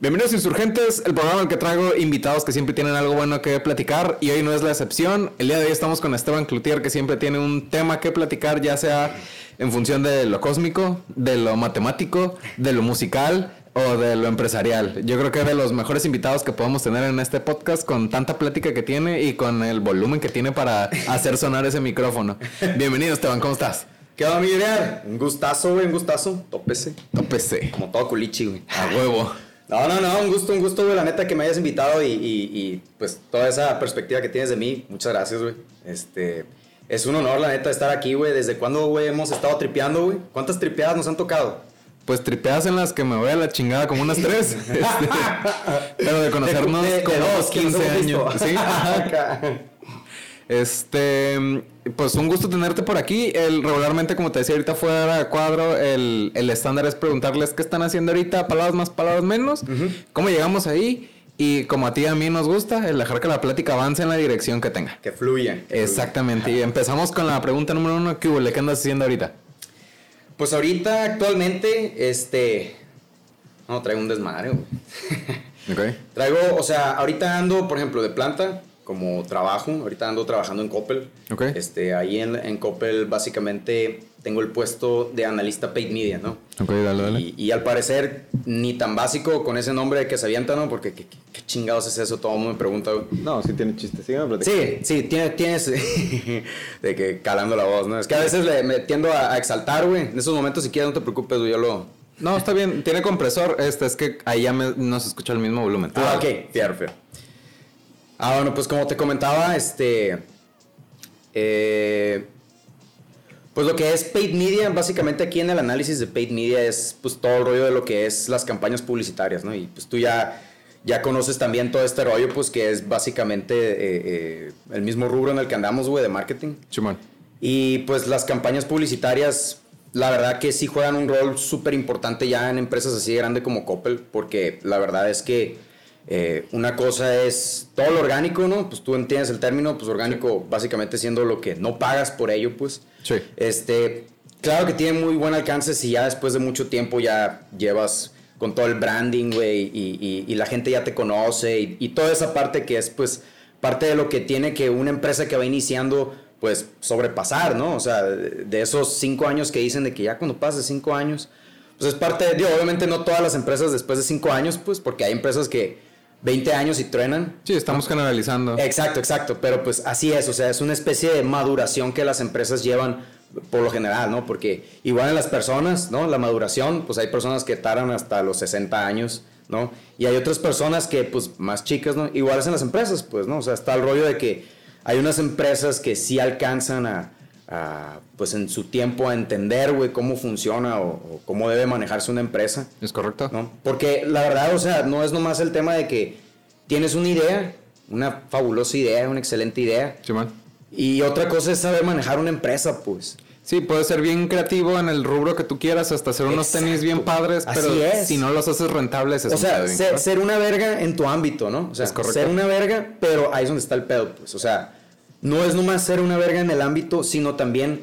Bienvenidos Insurgentes, el programa en el que traigo invitados que siempre tienen algo bueno que platicar y hoy no es la excepción. El día de hoy estamos con Esteban Cloutier que siempre tiene un tema que platicar, ya sea en función de lo cósmico, de lo matemático, de lo musical o de lo empresarial. Yo creo que es de los mejores invitados que podemos tener en este podcast con tanta plática que tiene y con el volumen que tiene para hacer sonar ese micrófono. Bienvenido Esteban, ¿cómo estás? ¿Qué onda, mi ideal? Un gustazo, güey, un gustazo. Tópese. Tópese. Como todo culichi, güey. A huevo. No, no, no, un gusto, un gusto, güey, la neta que me hayas invitado y, y, y, pues toda esa perspectiva que tienes de mí. Muchas gracias, güey. Este, es un honor, la neta, estar aquí, güey. ¿Desde cuándo, güey, hemos estado tripeando, güey? ¿Cuántas tripeadas nos han tocado? Pues tripeadas en las que me voy a la chingada como unas tres. Este, pero de conocernos De- de- de como dos, unos que nos 15 hemos visto. años. Sí. Este, pues un gusto tenerte por aquí. El, regularmente, como te decía ahorita fuera de cuadro, el, el estándar es preguntarles qué están haciendo ahorita, palabras más, palabras menos, cómo llegamos ahí y como a ti y a mí nos gusta, el dejar que la plática avance en la dirección que tenga. que fluya. que fluya. Exactamente. Y empezamos con la pregunta número uno. ¿Qué hubo? ¿Qué andas haciendo ahorita? Pues ahorita, actualmente, este... No, traigo un desmadre, güey. Ok. Traigo, o sea, ahorita ando, por ejemplo, de planta, como trabajo. Ahorita ando trabajando en Coppel. Ok. Este, ahí en, en Coppel, básicamente, tengo el puesto de analista paid media, ¿no? Ok, dale, dale. Y, y al parecer, ni tan básico con ese nombre que se avienta, ¿no? Porque, ¿qué, qué- chingados es eso? Todo el mundo me pregunta, güey. No, sí tiene chiste. Sígueme platicando. Sí, sí, tiene- tienes de que calando la voz, ¿no? Es que a veces le, me tiendo a, a exaltar, güey. En esos momentos, si quieres, no te preocupes, güey, yo lo... No, está bien. Tiene compresor. Este es que ahí ya me- no se escucha el mismo volumen. Ah, ok, fierro, fierro. Ah, bueno, pues como te comentaba, este... eh, pues lo que es paid media, básicamente aquí en el análisis de paid media es pues todo el rollo de lo que es las campañas publicitarias, ¿no? Y pues tú ya, ya conoces también todo este rollo, pues que es básicamente eh, eh, el mismo rubro en el que andamos, güey, de marketing. Y pues las campañas publicitarias, la verdad que sí juegan un rol súper importante ya en empresas así de grande como Coppel, porque la verdad es que eh, una cosa es todo lo orgánico, ¿no? Pues tú entiendes el término, pues orgánico básicamente siendo lo que no pagas por ello, pues. Sí. Este, claro que tiene muy buen alcance si ya después de mucho tiempo ya llevas con todo el branding, güey, y, y- y la gente ya te conoce y, y toda esa parte que es, pues, parte de lo que tiene que una empresa que va iniciando, pues, sobrepasar, ¿no? O sea, de, de esos cinco años que dicen de que ya cuando pases cinco años, pues es parte de, digo, obviamente no todas las empresas después de cinco años, pues, porque hay empresas que 20 años y truenan, Sí, estamos generalizando. Exacto, exacto, pero pues así es, o sea, es una especie de maduración que las empresas llevan por lo general, ¿no? Porque igual en las personas, ¿no? La maduración, pues hay personas que tardan hasta los 60 años, ¿no? Y hay otras personas que, pues, más chicas, ¿no? Igual es en las empresas, pues, ¿no? O sea, está el rollo de que hay unas empresas que sí alcanzan a, a, pues, en su tiempo a entender, güey, cómo funciona o, o cómo debe manejarse una empresa. ¿Es correcto? ¿no? Porque la verdad, o sea, no es nomás el tema de que tienes una idea, una fabulosa idea, una excelente idea, Chimón. y otra cosa es saber manejar una empresa, pues. Sí, puedes ser bien creativo en el rubro que tú quieras, hasta hacer unos Exacto. tenis bien padres, pero si no los haces rentables es O sea, ser una verga en tu ámbito, ¿no? O sea, Es correcto. ser una verga, pero ahí es donde está el pedo, pues. O sea, no es nomás ser una verga en el ámbito, sino también,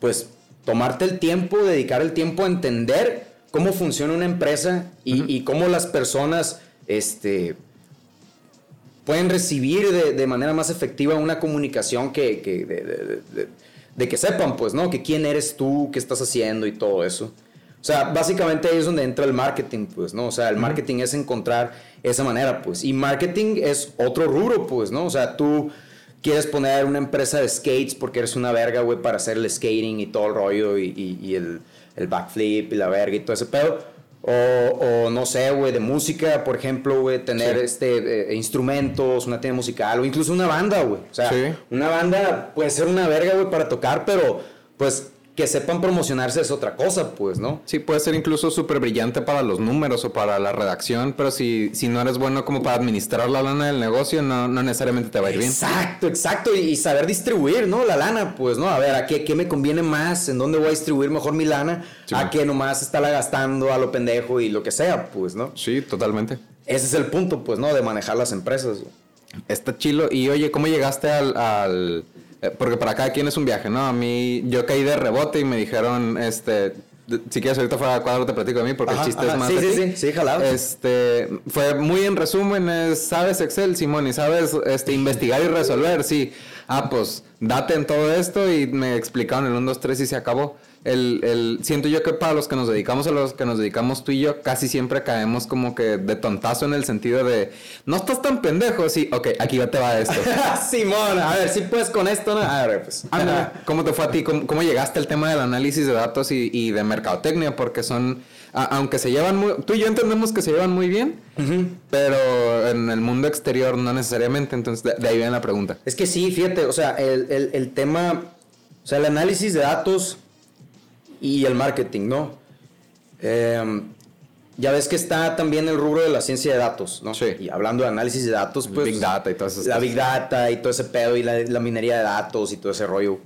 pues, tomarte el tiempo, dedicar el tiempo a entender cómo funciona una empresa y, y cómo las personas, este, pueden recibir de, de manera más efectiva una comunicación que, que de- de que sepan, pues, ¿no? Que quién eres tú, qué estás haciendo y todo eso. O sea, básicamente ahí es donde entra el marketing, pues, ¿no? O sea, el marketing es encontrar esa manera, pues. Y marketing es otro rubro, pues, ¿no? O sea, tú quieres poner una empresa de skates porque eres una verga, güey, para hacer el skating y todo el rollo y, y- y el, el backflip y la verga y todo ese pedo. O, o no sé, güey, de música, por ejemplo, güey, tener Sí. este, eh, instrumentos, una tienda musical o incluso una banda, güey. O sea, Sí. una banda puede ser una verga, güey, para tocar, pero pues que sepan promocionarse es otra cosa, pues, ¿no? Sí, puede ser incluso súper brillante para los números o para la redacción, pero si, si no eres bueno como para administrar la lana del negocio, no, no necesariamente te va a ir bien. Exacto, exacto. Y, saber distribuir, ¿no? La lana, pues, ¿no? A ver, ¿a qué, qué me conviene más? ¿En dónde voy a distribuir mejor mi lana? Sí, a que nomás estarla gastando a lo pendejo y lo que sea, pues, ¿no? Sí, totalmente. Ese es el punto, pues, ¿no? De manejar las empresas. Está chilo. Y oye, ¿cómo llegaste al, al- Porque para cada quien es un viaje, ¿no? A mí, yo caí de rebote y me dijeron, este, si quieres ahorita fuera de cuadro te platico de mí porque el chiste es más sí, sí, sí, sí, jalado. Este, fue muy en resumen, es, sabes Excel, Simón, y sabes este, investigar y resolver, sí. Ah, pues date en todo esto y me explicaron el 1, 2, 3 y se acabó. El, el, siento yo que para los que nos dedicamos a los que nos dedicamos tú y yo, casi siempre caemos como que de tontazo en el sentido de, no estás tan pendejo, sí, ok, aquí ya te va esto. Simón, a ver, si puedes con esto, ¿no? A ver, pues. Ándale, ¿Cómo te fue a ti? ¿Cómo, cómo llegaste al tema del análisis de datos y, y de mercadotecnia? Porque son, a- aunque se llevan muy, tú y yo entendemos que se llevan muy bien, pero en el mundo exterior no necesariamente, entonces de, de ahí viene la pregunta. Es que sí, fíjate, o sea, el, el- el tema, o sea, el análisis de datos y el marketing, ¿no? Em, ya ves que está también el rubro de la ciencia de datos, ¿no? Sí. Y hablando de análisis de datos, pues... Big data y todas esas La big data y todo ese pedo y la, la minería de datos y todo ese rollo.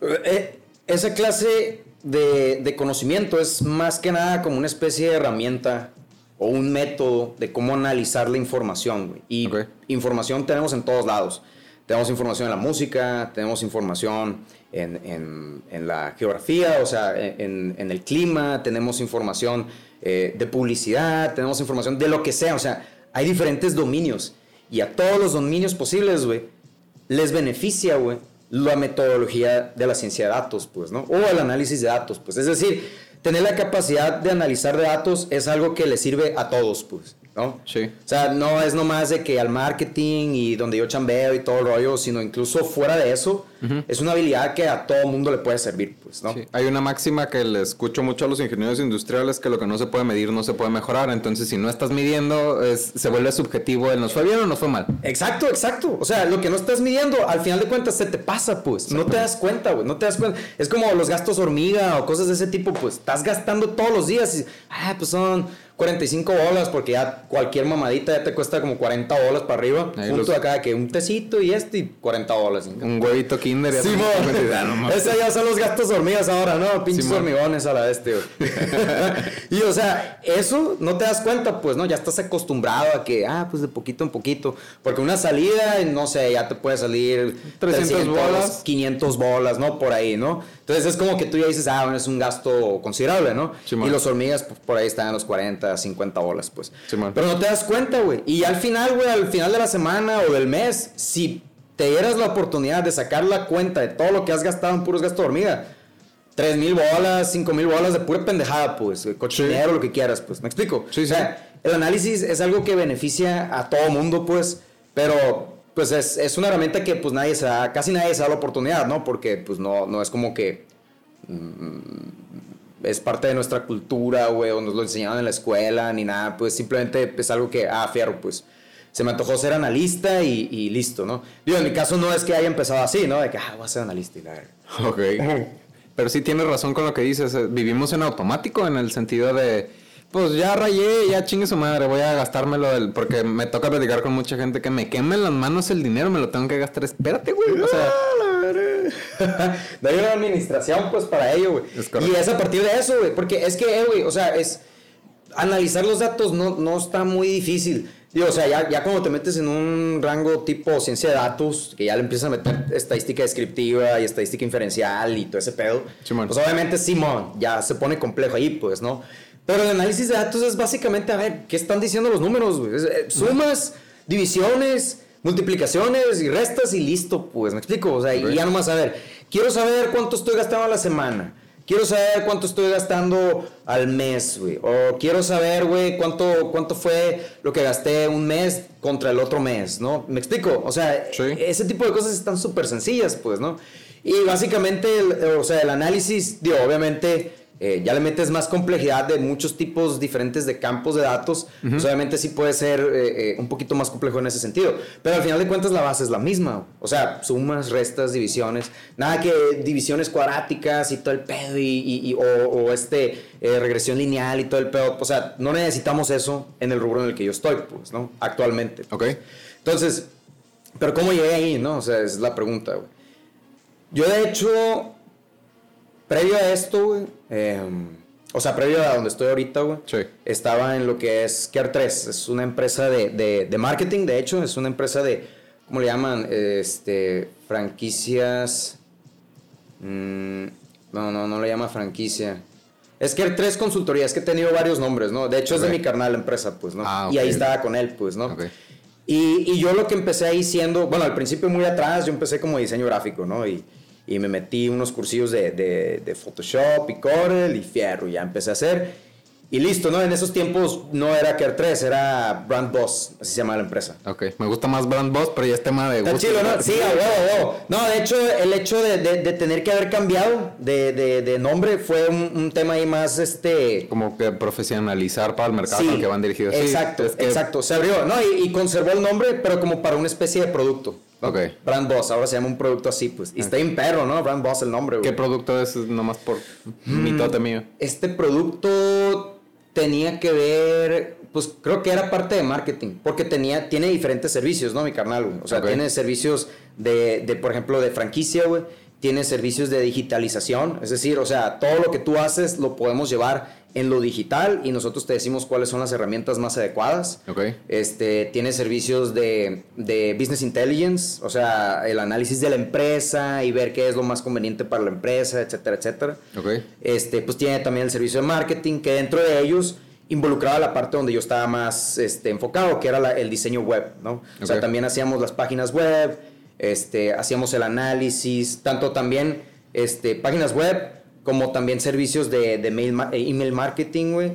Eh, esa clase de, de conocimiento es más que nada como una especie de herramienta o un método de cómo analizar la información. güey. Y Ok. información tenemos en todos lados. Tenemos información en la música, tenemos información en, en- en la geografía, o sea, en, en el clima, tenemos información eh, de publicidad, tenemos información de lo que sea, o sea, hay diferentes dominios. Y a todos los dominios posibles, güey, les beneficia, güey, la metodología de la ciencia de datos, pues, ¿no? O el análisis de datos, pues. Es decir, tener la capacidad de analizar de datos es algo que le sirve a todos, pues, ¿no? Sí. O sea, no es nomás de que al marketing y donde yo chambeo y todo el rollo, sino incluso fuera de eso, es una habilidad que a todo mundo le puede servir, pues, ¿no? Sí. Hay una máxima que le escucho mucho a los ingenieros industriales que lo que no se puede medir no se puede mejorar. Entonces, si no estás midiendo, es- se vuelve subjetivo el nos fue bien o nos fue mal. Exacto, exacto. O sea, lo que no estás midiendo, al final de cuentas se te pasa, pues. No te das cuenta, güey. No te das cuenta. Es como los gastos hormiga o cosas de ese tipo, pues. Estás gastando todos los días y, ah, pues son 45 bolas porque ya cualquier mamadita ya te cuesta como 40 bolas para arriba. Ahí Punto los- acá que un tecito y este y 40 bolas. Un huevito kinder. ya Sí, no. Esos ya son los gastos hormigas ahora, ¿no? Pinches Sí, hormigones a la este, güey. y o sea, eso no te das cuenta, pues, ¿no? Ya estás acostumbrado a que, ah, pues de poquito en poquito. Porque una salida, no sé, ya te puede salir 300 bolas. 500 bolas, ¿no? Por ahí, ¿no? Entonces es como que tú ya dices, ah, bueno, es un gasto considerable, ¿no? Sí, y los hormigas pues, por ahí están en los 40, 50 bolas, pues. Sí. Pero no te das cuenta, güey. Y al final, güey, al final de la semana o del mes, si te dieras la oportunidad de sacar la cuenta de todo lo que has gastado en puros gastos de hormiga, 3 mil bolas, 5 mil bolas de pura pendejada, pues, cochinero, lo que quieras, pues. ¿Me explico? Sí, O sea, el análisis es algo que beneficia a todo mundo, pues, pero pues es, es una herramienta que pues nadie se da, casi nadie se da la oportunidad, ¿no? Porque pues no, no es como que mm, es parte de nuestra cultura, güey, o nos lo enseñaron en la escuela, ni nada, pues simplemente es algo que, ah, fierro, pues se me antojó ser analista y, y listo, ¿no? Digo, en mi caso no es que haya empezado así, ¿no? De que, ah, voy a ser analista y la. Ok. Pero sí tienes razón con lo que dices. eh, Vivimos en automático en el sentido de, pues ya rayé, ya chingue su madre, voy a gastármelo del... Porque me toca platicar con mucha gente que me queme en las manos el dinero, me lo tengo que gastar. Espérate, güey. O sea, de una administración, pues, para ello, güey. Es. Y es a partir de eso, güey. Porque es que, eh, güey, o sea, es... Analizar los datos no, no está muy difícil. Digo, o sea, ya, ya cuando te metes en un rango tipo ciencia de datos, que ya le empiezas a meter estadística descriptiva y estadística inferencial y todo ese pedo, Simón. pues obviamente Simón ya se pone complejo ahí, pues, ¿no? Pero el análisis de datos es básicamente, a ver, ¿qué están diciendo los números, güey? Eh, Sumas, divisiones, multiplicaciones y restas y listo, pues, ¿me explico? O sea, y ya nomás a ver, quiero saber cuánto estoy gastando a la semana. Quiero saber cuánto estoy gastando al mes, güey. O quiero saber, güey, cuánto, cuánto fue lo que gasté un mes contra el otro mes, ¿no? ¿Me explico? O sea, Sí. ese tipo de cosas están súper sencillas, pues, ¿no? Y básicamente, el- o sea, el análisis, digo, obviamente, eh, ya le metes más complejidad de muchos tipos diferentes de campos de datos, pues obviamente sí puede ser eh, eh, un poquito más complejo en ese sentido. Pero al final de cuentas la base es la misma. O sea, sumas, restas, divisiones. Nada que divisiones cuadráticas y todo el pedo y, y- y- o, o este eh, regresión lineal y todo el pedo. O sea, no necesitamos eso en el rubro en el que yo estoy, pues, ¿no? Actualmente. ok. Entonces, pero ¿cómo llegué ahí, no? O sea, es la pregunta, güey. Yo, de hecho, previo a esto, güey, em, o sea, previo a donde estoy ahorita, güey, Sí. estaba en lo que es Care 3. Es una empresa de, de- de marketing, de hecho, es una empresa de, ¿cómo le llaman? Este, franquicias. mm, No, no, no le llama franquicia. Es que tres consultoría, es que he tenido varios nombres, ¿no? De hecho es de mi carnal la empresa, pues, ¿no? Ah, Y ahí estaba con él, pues, ¿no? Y, y yo lo que empecé ahí siendo, bueno, al principio muy atrás, yo empecé como diseño gráfico, ¿no? Y, y me metí unos cursillos de, de, de Photoshop y Corel y Fierro, y ya empecé a hacer. Y listo, ¿no? En esos tiempos no era Care 3, era Brand Boss, así se llama la empresa. Ok, me gusta más Brand Boss, pero ya es tema de Está gusto. chido, ¿no? Sí, a huevo. No, de hecho, el hecho de, de- de tener que haber cambiado de, de- nombre fue un, un tema ahí más, este... Como que profesionalizar para el mercado Sí, al que van dirigidos. Sí, exacto, es que- exacto. Se abrió, ¿no? Y, y conservó el nombre, pero como para una especie de producto. Ok. Brand Boss, ahora se llama un producto así, pues. Y está bien perro, ¿no? Brand Boss el nombre, güey. ¿Qué producto es? Nomás por Mm. mitote mío. Este producto tenía que ver, pues creo que era parte de marketing, porque tenía, tiene diferentes servicios, ¿no? Mi carnal, güey. O sea, tiene servicios de, de, por ejemplo, de franquicia, güey. Tiene servicios de digitalización, es decir, o sea, todo lo que tú haces lo podemos llevar en lo digital y nosotros te decimos cuáles son las herramientas más adecuadas. Este, tiene servicios de, de business intelligence, o sea, el análisis de la empresa y ver qué es lo más conveniente para la empresa, etcétera, etcétera. Este, pues tiene también el servicio de marketing, que dentro de ellos involucraba la parte donde yo estaba más este, enfocado, que era la- el diseño web, ¿no? O sea, también hacíamos las páginas web, este, hacíamos el análisis, tanto también este, páginas web, como también servicios de, de mail ma- eh, email marketing, güey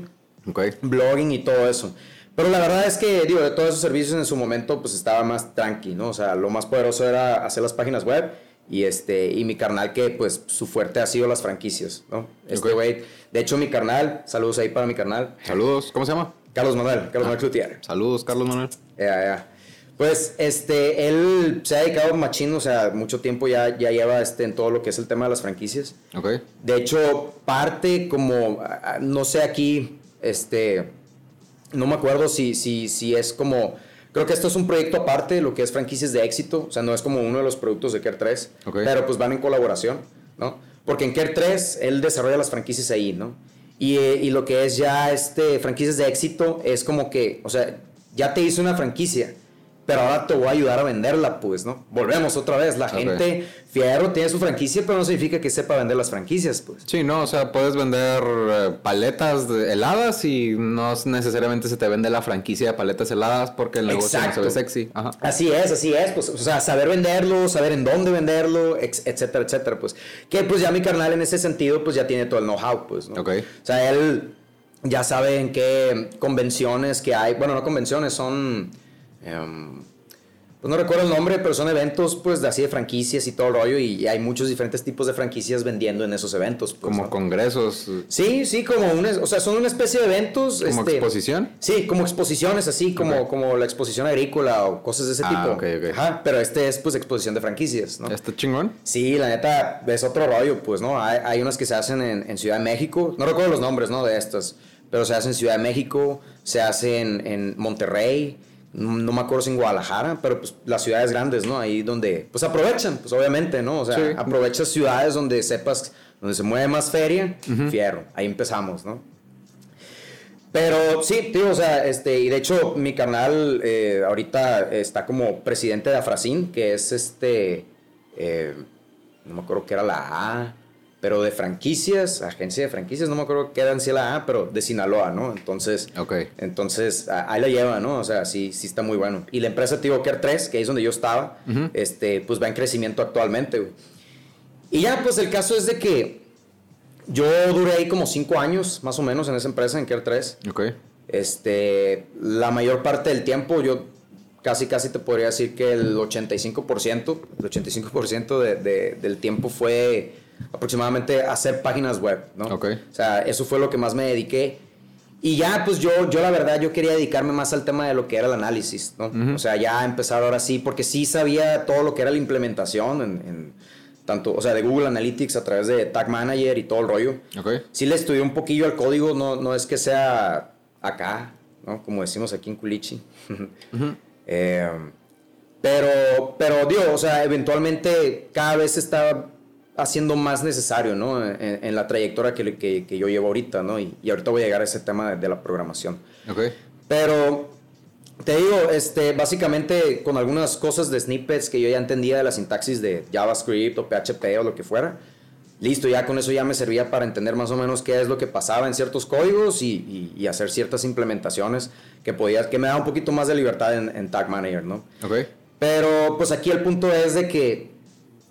Ok. blogging y todo eso. Pero la verdad es que, digo, de todos esos servicios en su momento, pues estaba más tranqui, ¿no? O sea, lo más poderoso era hacer las páginas web y este, y mi carnal que, pues, su fuerte ha sido las franquicias, ¿no? Este güey, de hecho, mi carnal, saludos ahí para mi carnal, Saludos. ¿Cómo se llama? Carlos Manuel, Ah. Carlos Manuel Cloutier. Saludos, Carlos Manuel. Ya, ya. Pues, este, él se ha dedicado machín, o sea, mucho tiempo ya, ya lleva este, en todo lo que es el tema de las franquicias. Ok. De hecho, parte como, no sé aquí, este, no me acuerdo si, si, si es como, creo que esto es un proyecto aparte de lo que es franquicias de éxito, o sea, no es como uno de los productos de Care 3, Ok. pero pues van en colaboración, ¿no? Porque en Care 3 él desarrolla las franquicias ahí, ¿no? Y, y lo que es ya este, franquicias de éxito es como que, o sea, ya te hice una franquicia, pero ahora te voy a ayudar a venderla, pues, ¿no? Volvemos otra vez, la gente, Fierro tiene su franquicia, pero no significa que sepa vender las franquicias, pues. Sí, no, o sea, puedes vender eh, paletas heladas y no necesariamente se te vende la franquicia de paletas heladas porque el negocio no se ve Exacto. sexy. Ajá. Así es, así es, pues, o sea, saber venderlo, saber en dónde venderlo, etcétera, etcétera, pues, que pues ya mi carnal en ese sentido, pues ya tiene todo el know-how, pues, ¿no? Ok. O sea, él ya sabe en qué convenciones que hay, bueno, no convenciones, son, em, pues no recuerdo el nombre, pero son eventos, pues, de así de franquicias y todo el rollo, y hay muchos diferentes tipos de franquicias vendiendo en esos eventos, pues, Como ¿no? congresos, Sí, sí, como una, o sea, son una especie de eventos, como este, exposición. Sí, como exposiciones así, como, como la exposición agrícola o cosas de ese Ah, tipo. ok, ok. Ajá, pero este es pues exposición de franquicias, ¿no? Está chingón. Sí, la neta, es otro rollo, pues, ¿no? Hay, hay unas que se hacen en, en Ciudad de México, no recuerdo los nombres, ¿no? De estas, pero se hacen en Ciudad de México, se hacen en Monterrey, no me acuerdo si en Guadalajara, pero pues las ciudades grandes, ¿no? Ahí donde, pues aprovechan, pues obviamente, ¿no? O sea, Sí. aprovechas ciudades donde sepas, donde se mueve más feria, fierro, ahí empezamos, ¿no? Pero sí, tío, o sea, este, y de hecho mi canal eh, ahorita está como presidente de Afracin, que es este, eh, no me acuerdo qué era la A, pero de franquicias, agencia de franquicias, no me acuerdo qué era en la A, pero de Sinaloa, ¿no? Entonces, Ok. entonces ahí la lleva, ¿no? O sea, sí, sí está muy bueno. Y la empresa, Care 3, que es donde yo estaba, este, pues va en crecimiento actualmente, güey. Y ya, pues el caso es de que yo duré ahí como cinco años, más o menos, en esa empresa, en Care 3. Ok. Este, la mayor parte del tiempo, yo casi, casi te podría decir que el 85%, el 85% de, de- del tiempo fue aproximadamente hacer páginas web, ¿no? Ok. O sea, eso fue lo que más me dediqué. Y ya, pues yo, yo la verdad, yo quería dedicarme más al tema de lo que era el análisis, ¿no? Ujú. O sea, ya empezar ahora sí, porque sí sabía todo lo que era la implementación en, en tanto, o sea, de Google Analytics a través de Tag Manager y todo el rollo. Ok. Sí le estudié un poquillo al código, no, no es que sea acá, ¿no? Como decimos aquí en Culichi. Ujú. Eh, pero, pero, digo, o sea, eventualmente cada vez está haciendo más necesario, ¿no? En, en la trayectoria que, que- que yo llevo ahorita, ¿no? Y, y ahorita voy a llegar a ese tema de, de la programación. Ok. Pero te digo, este, básicamente con algunas cosas de snippets que yo ya entendía de la sintaxis de JavaScript o PHP o lo que fuera, listo, ya con eso ya me servía para entender más o menos qué es lo que pasaba en ciertos códigos y, y, hacer ciertas implementaciones que podía, que me daba un poquito más de libertad en, en Tag Manager, ¿no? Ok. Pero pues aquí el punto es de que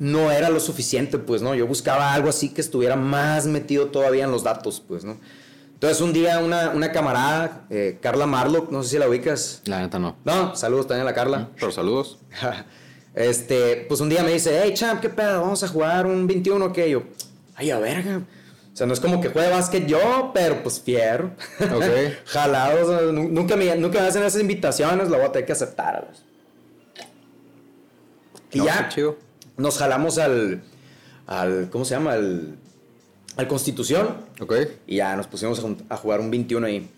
no era lo suficiente, pues, ¿no? Yo buscaba algo así que estuviera más metido todavía en los datos, pues, ¿no? Entonces un día una, una camarada, eh, Carla Marlock, no sé si la ubicas. La neta no. No, saludos también a la Carla. Pero saludos. este, pues un día me dice, hey champ, ¿qué pedo? Vamos a jugar un 21 que yo, ay, a verga. O sea, no es como que juegue básquet yo, pero pues fierro. Ok. Jalados. nunca, me, nunca me hacen esas invitaciones, la voy a tener que aceptar. Y ya chido. Nos jalamos al, al, ¿cómo se llama? Al, al Constitución. Ok. Y ya nos pusimos a, jugar un 21 ahí.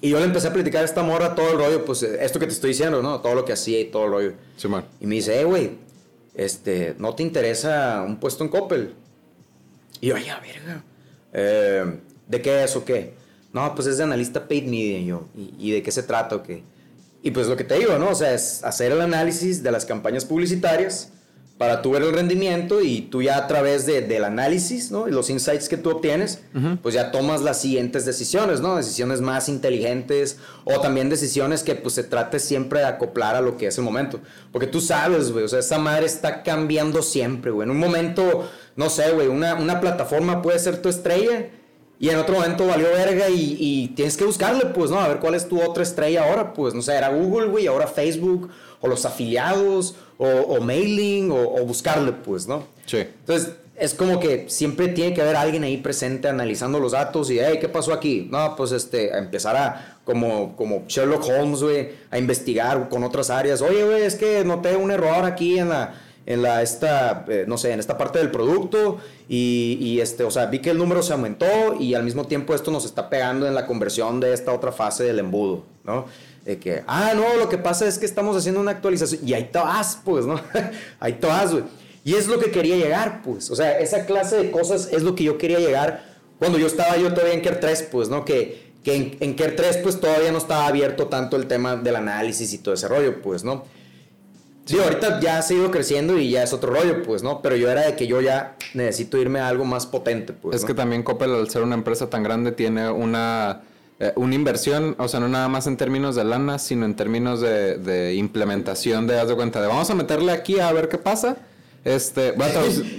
Y yo le empecé a platicar a esta morra todo el rollo, pues esto que te estoy diciendo, ¿no? Todo lo que hacía y todo el rollo. Sí, man. Y me dice, eh, güey, este, ¿no te interesa un puesto en Coppel? Y yo, ay, a verga. Eh, ¿De qué es o qué? No, pues es de analista paid media. Y yo, ¿y, de qué se trata o qué? Y pues lo que te digo, ¿no? O sea, es hacer el análisis de las campañas publicitarias para tú ver el rendimiento y tú ya a través de, del análisis, ¿no? Y los insights que tú obtienes, pues ya tomas las siguientes decisiones, ¿no? Decisiones más inteligentes o también decisiones que pues se trate siempre de acoplar a lo que es el momento. Porque tú sabes, güey, o sea, esa madre está cambiando siempre, güey. En un momento, no sé, güey, una, una plataforma puede ser tu estrella y en otro momento valió verga y, y, tienes que buscarle, pues, ¿no? A ver cuál es tu otra estrella ahora, pues, no sé, era Google, güey, ahora Facebook o los afiliados o, mailing o, buscarle, pues, ¿no? Sí. Entonces, es como que siempre tiene que haber alguien ahí presente analizando los datos y, hey, ¿qué pasó aquí? No, pues, este, a empezar a, como, como Sherlock Holmes, güey, a investigar con otras áreas. Oye, güey, es que noté un error aquí en la en la esta eh, no sé en esta parte del producto y, este o sea vi que el número se aumentó y al mismo tiempo esto nos está pegando en la conversión de esta otra fase del embudo no de que, ah, no, lo que pasa es que estamos haciendo una actualización. Y ahí te vas, pues, ¿no? ahí te. Y es lo que quería llegar, pues. O sea, esa clase de cosas es lo que yo quería llegar cuando yo estaba yo todavía en Care 3, pues, ¿no? Que, que en, en Care 3, pues, todavía no estaba abierto tanto el tema del análisis y todo ese rollo, pues, ¿no? Sí, ahorita ya ha seguido creciendo y ya es otro rollo, pues, ¿no? Pero yo era de que yo ya necesito irme a algo más potente, pues. Es que también Coppel, al ser una empresa tan grande, tiene una eh, una inversión, o sea, no nada más en términos de lana, sino en términos de, implementación de, haz de cuenta, de vamos a meterle aquí a ver qué pasa. Este, voy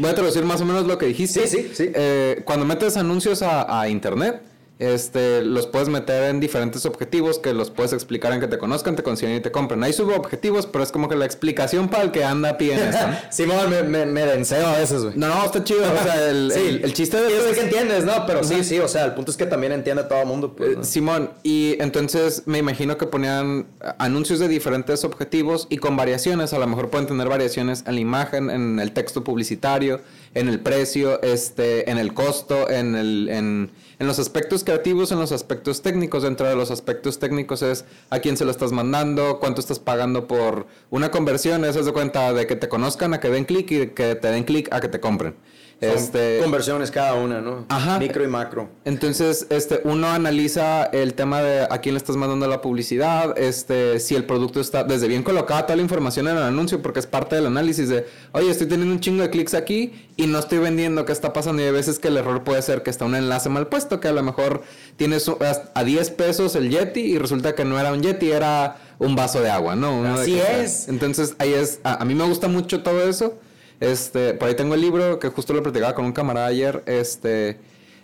a traducir, más o menos lo que dijiste. Sí, sí, sí. Eh, cuando metes anuncios a, a internet, este, los puedes meter en diferentes objetivos que los puedes explicar en que te conozcan, te consiguen y te compren. Hay subobjetivos, pero es como que la explicación para el que anda a pie en esto. Simón, me, me, me denseo a veces, güey. No, no, está chido. o sea, el, el, chiste de eso es que entiendes, ¿no? Pero sí, sí, o sea, el punto es que también entiende todo el mundo. Pues, eh, Simón, y entonces me imagino que ponían anuncios de diferentes objetivos y con variaciones. A lo mejor pueden tener variaciones en la imagen, en el texto publicitario, en el precio, este, en el costo, en el... En, en los aspectos creativos, en los aspectos técnicos, dentro de los aspectos técnicos es a quién se lo estás mandando, cuánto estás pagando por una conversión, eso es de cuenta de que te conozcan a que den clic y que te den clic a que te compren este, conversiones cada una, ¿no? Ajá. Micro y macro. Entonces, este, uno analiza el tema de a quién le estás mandando la publicidad, este, si el producto está desde bien colocada toda la información en el anuncio, porque es parte del análisis de, oye, estoy teniendo un chingo de clics aquí y no estoy vendiendo qué está pasando. Y hay veces que el error puede ser que está un enlace mal puesto, que a lo mejor tienes a 10 pesos el Yeti y resulta que no era un Yeti, era un vaso de agua, ¿no? Así es. Entonces, ahí es, a mí me gusta mucho todo eso. Este, por ahí tengo el libro que justo lo platicaba con un camarada ayer. Este.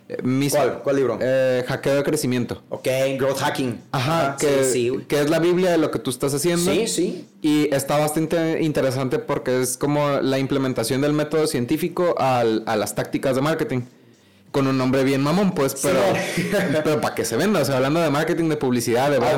Eh, ¿Cuál? ¿Cuál libro? Eh, hackeo de crecimiento. Ok, growth hacking. Ajá, que, que es la Biblia de lo que tú estás haciendo. Sí, sí. Y está bastante interesante porque es como la implementación del método científico a las tácticas de marketing. Con un nombre bien mamón, pues, pero, pero para que se venda. O sea, hablando de marketing, de publicidad, de... Ah,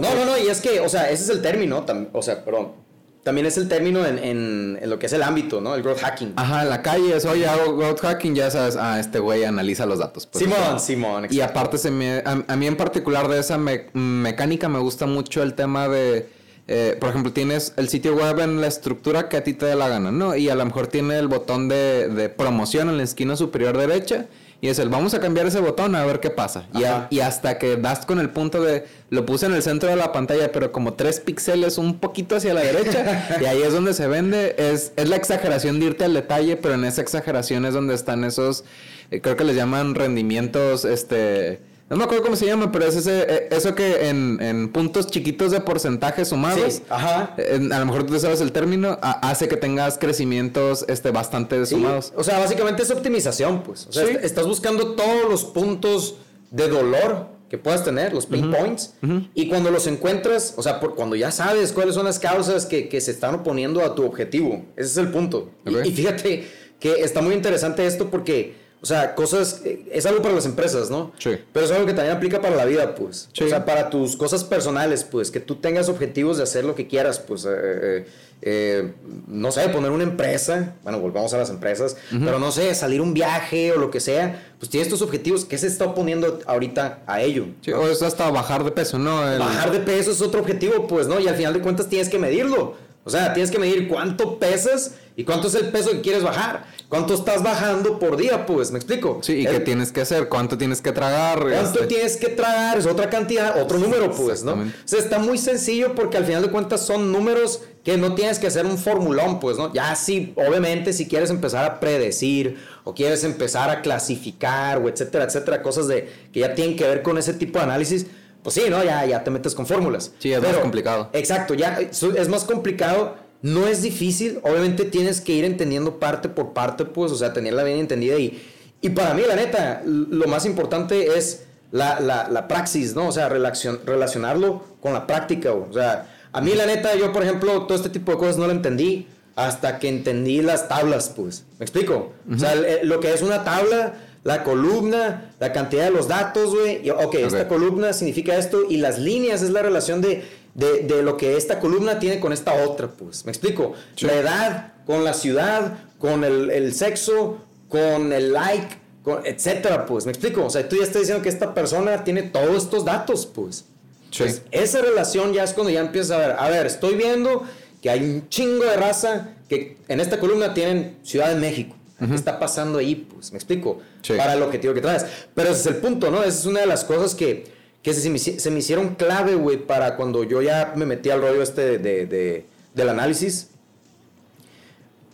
no, no, no, y es que, o sea, ese es el término. O sea, perdón también es el término en, en, lo que es el ámbito, ¿no? El growth hacking. Ajá, en la calle es, oye, hago growth hacking, ya sabes, ah, este güey analiza los datos. Pues, Simón, Simón. Y aparte, se me, a, mí en particular de esa mecánica me gusta mucho el tema de, eh, por ejemplo, tienes el sitio web en la estructura que a ti te dé la gana, ¿no? Y a lo mejor tiene el botón de, de promoción en la esquina superior derecha Y es el, vamos a cambiar ese botón a ver qué pasa. Y, a- Ajá. y hasta que das con el punto de, lo puse en el centro de la pantalla, pero como tres píxeles un poquito hacia la derecha, y ahí es donde se vende, es, es la exageración de irte al detalle, pero en esa exageración es donde están esos, eh, creo que les llaman rendimientos, este... No me acuerdo cómo se llama, pero es ese, eh, eso que en, en puntos chiquitos de porcentaje sumados, Sí, ajá. en- a lo mejor tú sabes el término, a- hace que tengas crecimientos este, bastante Sí, sumados. O sea, básicamente es optimización, pues. O sea, Sí. est- estás buscando todos los puntos de dolor que puedas tener, los pain points, y cuando los encuentras, o sea, por, cuando ya sabes cuáles son las causas que, que se están oponiendo a tu objetivo, ese es el punto. Y- Ok. Y, fíjate que está muy interesante esto porque, o sea, cosas, eh, es algo para las empresas, ¿no? Sí. Pero es algo que también aplica para la vida, pues. Sí. O sea, para tus cosas personales, pues, que tú tengas objetivos de hacer lo que quieras, pues, eh, eh, eh, no sé, poner una empresa, bueno, volvamos a las empresas, pero no sé, salir un viaje o lo que sea, pues tienes tus objetivos, ¿qué se está oponiendo ahorita a ello? Sí, o es hasta bajar de peso, ¿no? El- Bajar de peso es otro objetivo, pues, ¿no? Y al final de cuentas tienes que medirlo. O sea, tienes que medir cuánto pesas y cuánto es el peso que quieres bajar. Cuánto estás bajando por día, pues, ¿me explico? Sí, y El- qué tienes que hacer, cuánto tienes que tragar. ¿Cuánto este, tienes que tragar? Es otra cantidad, otro número, pues, ¿no? O sea, está muy sencillo porque al final de cuentas son números que no tienes que hacer un formulón, pues, ¿no? Ya sí, obviamente, si quieres empezar a predecir o quieres empezar a clasificar o etcétera, etcétera, cosas de que ya tienen que ver con ese tipo de análisis, pues sí, ¿no? Ya, ya te metes con fórmulas. Sí, es más complicado. Exacto, ya es más complicado. No es difícil, obviamente tienes que ir entendiendo parte por parte, pues, o sea, tenerla bien entendida. Y, y para mí, la neta, lo más importante es la, la, la praxis, ¿no? O sea, relacion- relacionarlo con la práctica, o sea, a mí, la neta, yo, por ejemplo, todo este tipo de cosas no lo entendí hasta que entendí las tablas, pues. ¿Me explico? O sea, lo que es una tabla, la columna, la cantidad de los datos, güey. y, Ok, esta columna significa esto y las líneas es la relación de, de, de lo que esta columna tiene con esta otra, pues. ¿Me explico? Sí. La edad, con la ciudad, con el, el sexo, con el like, con, etcétera, pues. ¿Me explico? O sea, tú ya estás diciendo que esta persona tiene todos estos datos, pues. Sí. Entonces, esa relación ya es cuando ya empiezas a ver, a ver, estoy viendo que hay un chingo de raza que en esta columna tienen Ciudad de México. ¿Qué está pasando ahí? Pues, me explico. Sí. Para el objetivo que traes. Pero ese es el punto, ¿no? Esa es una de las cosas que, que se, me, hici- se me hicieron clave, güey, para cuando yo ya me metí al rollo este de, de- de- del análisis.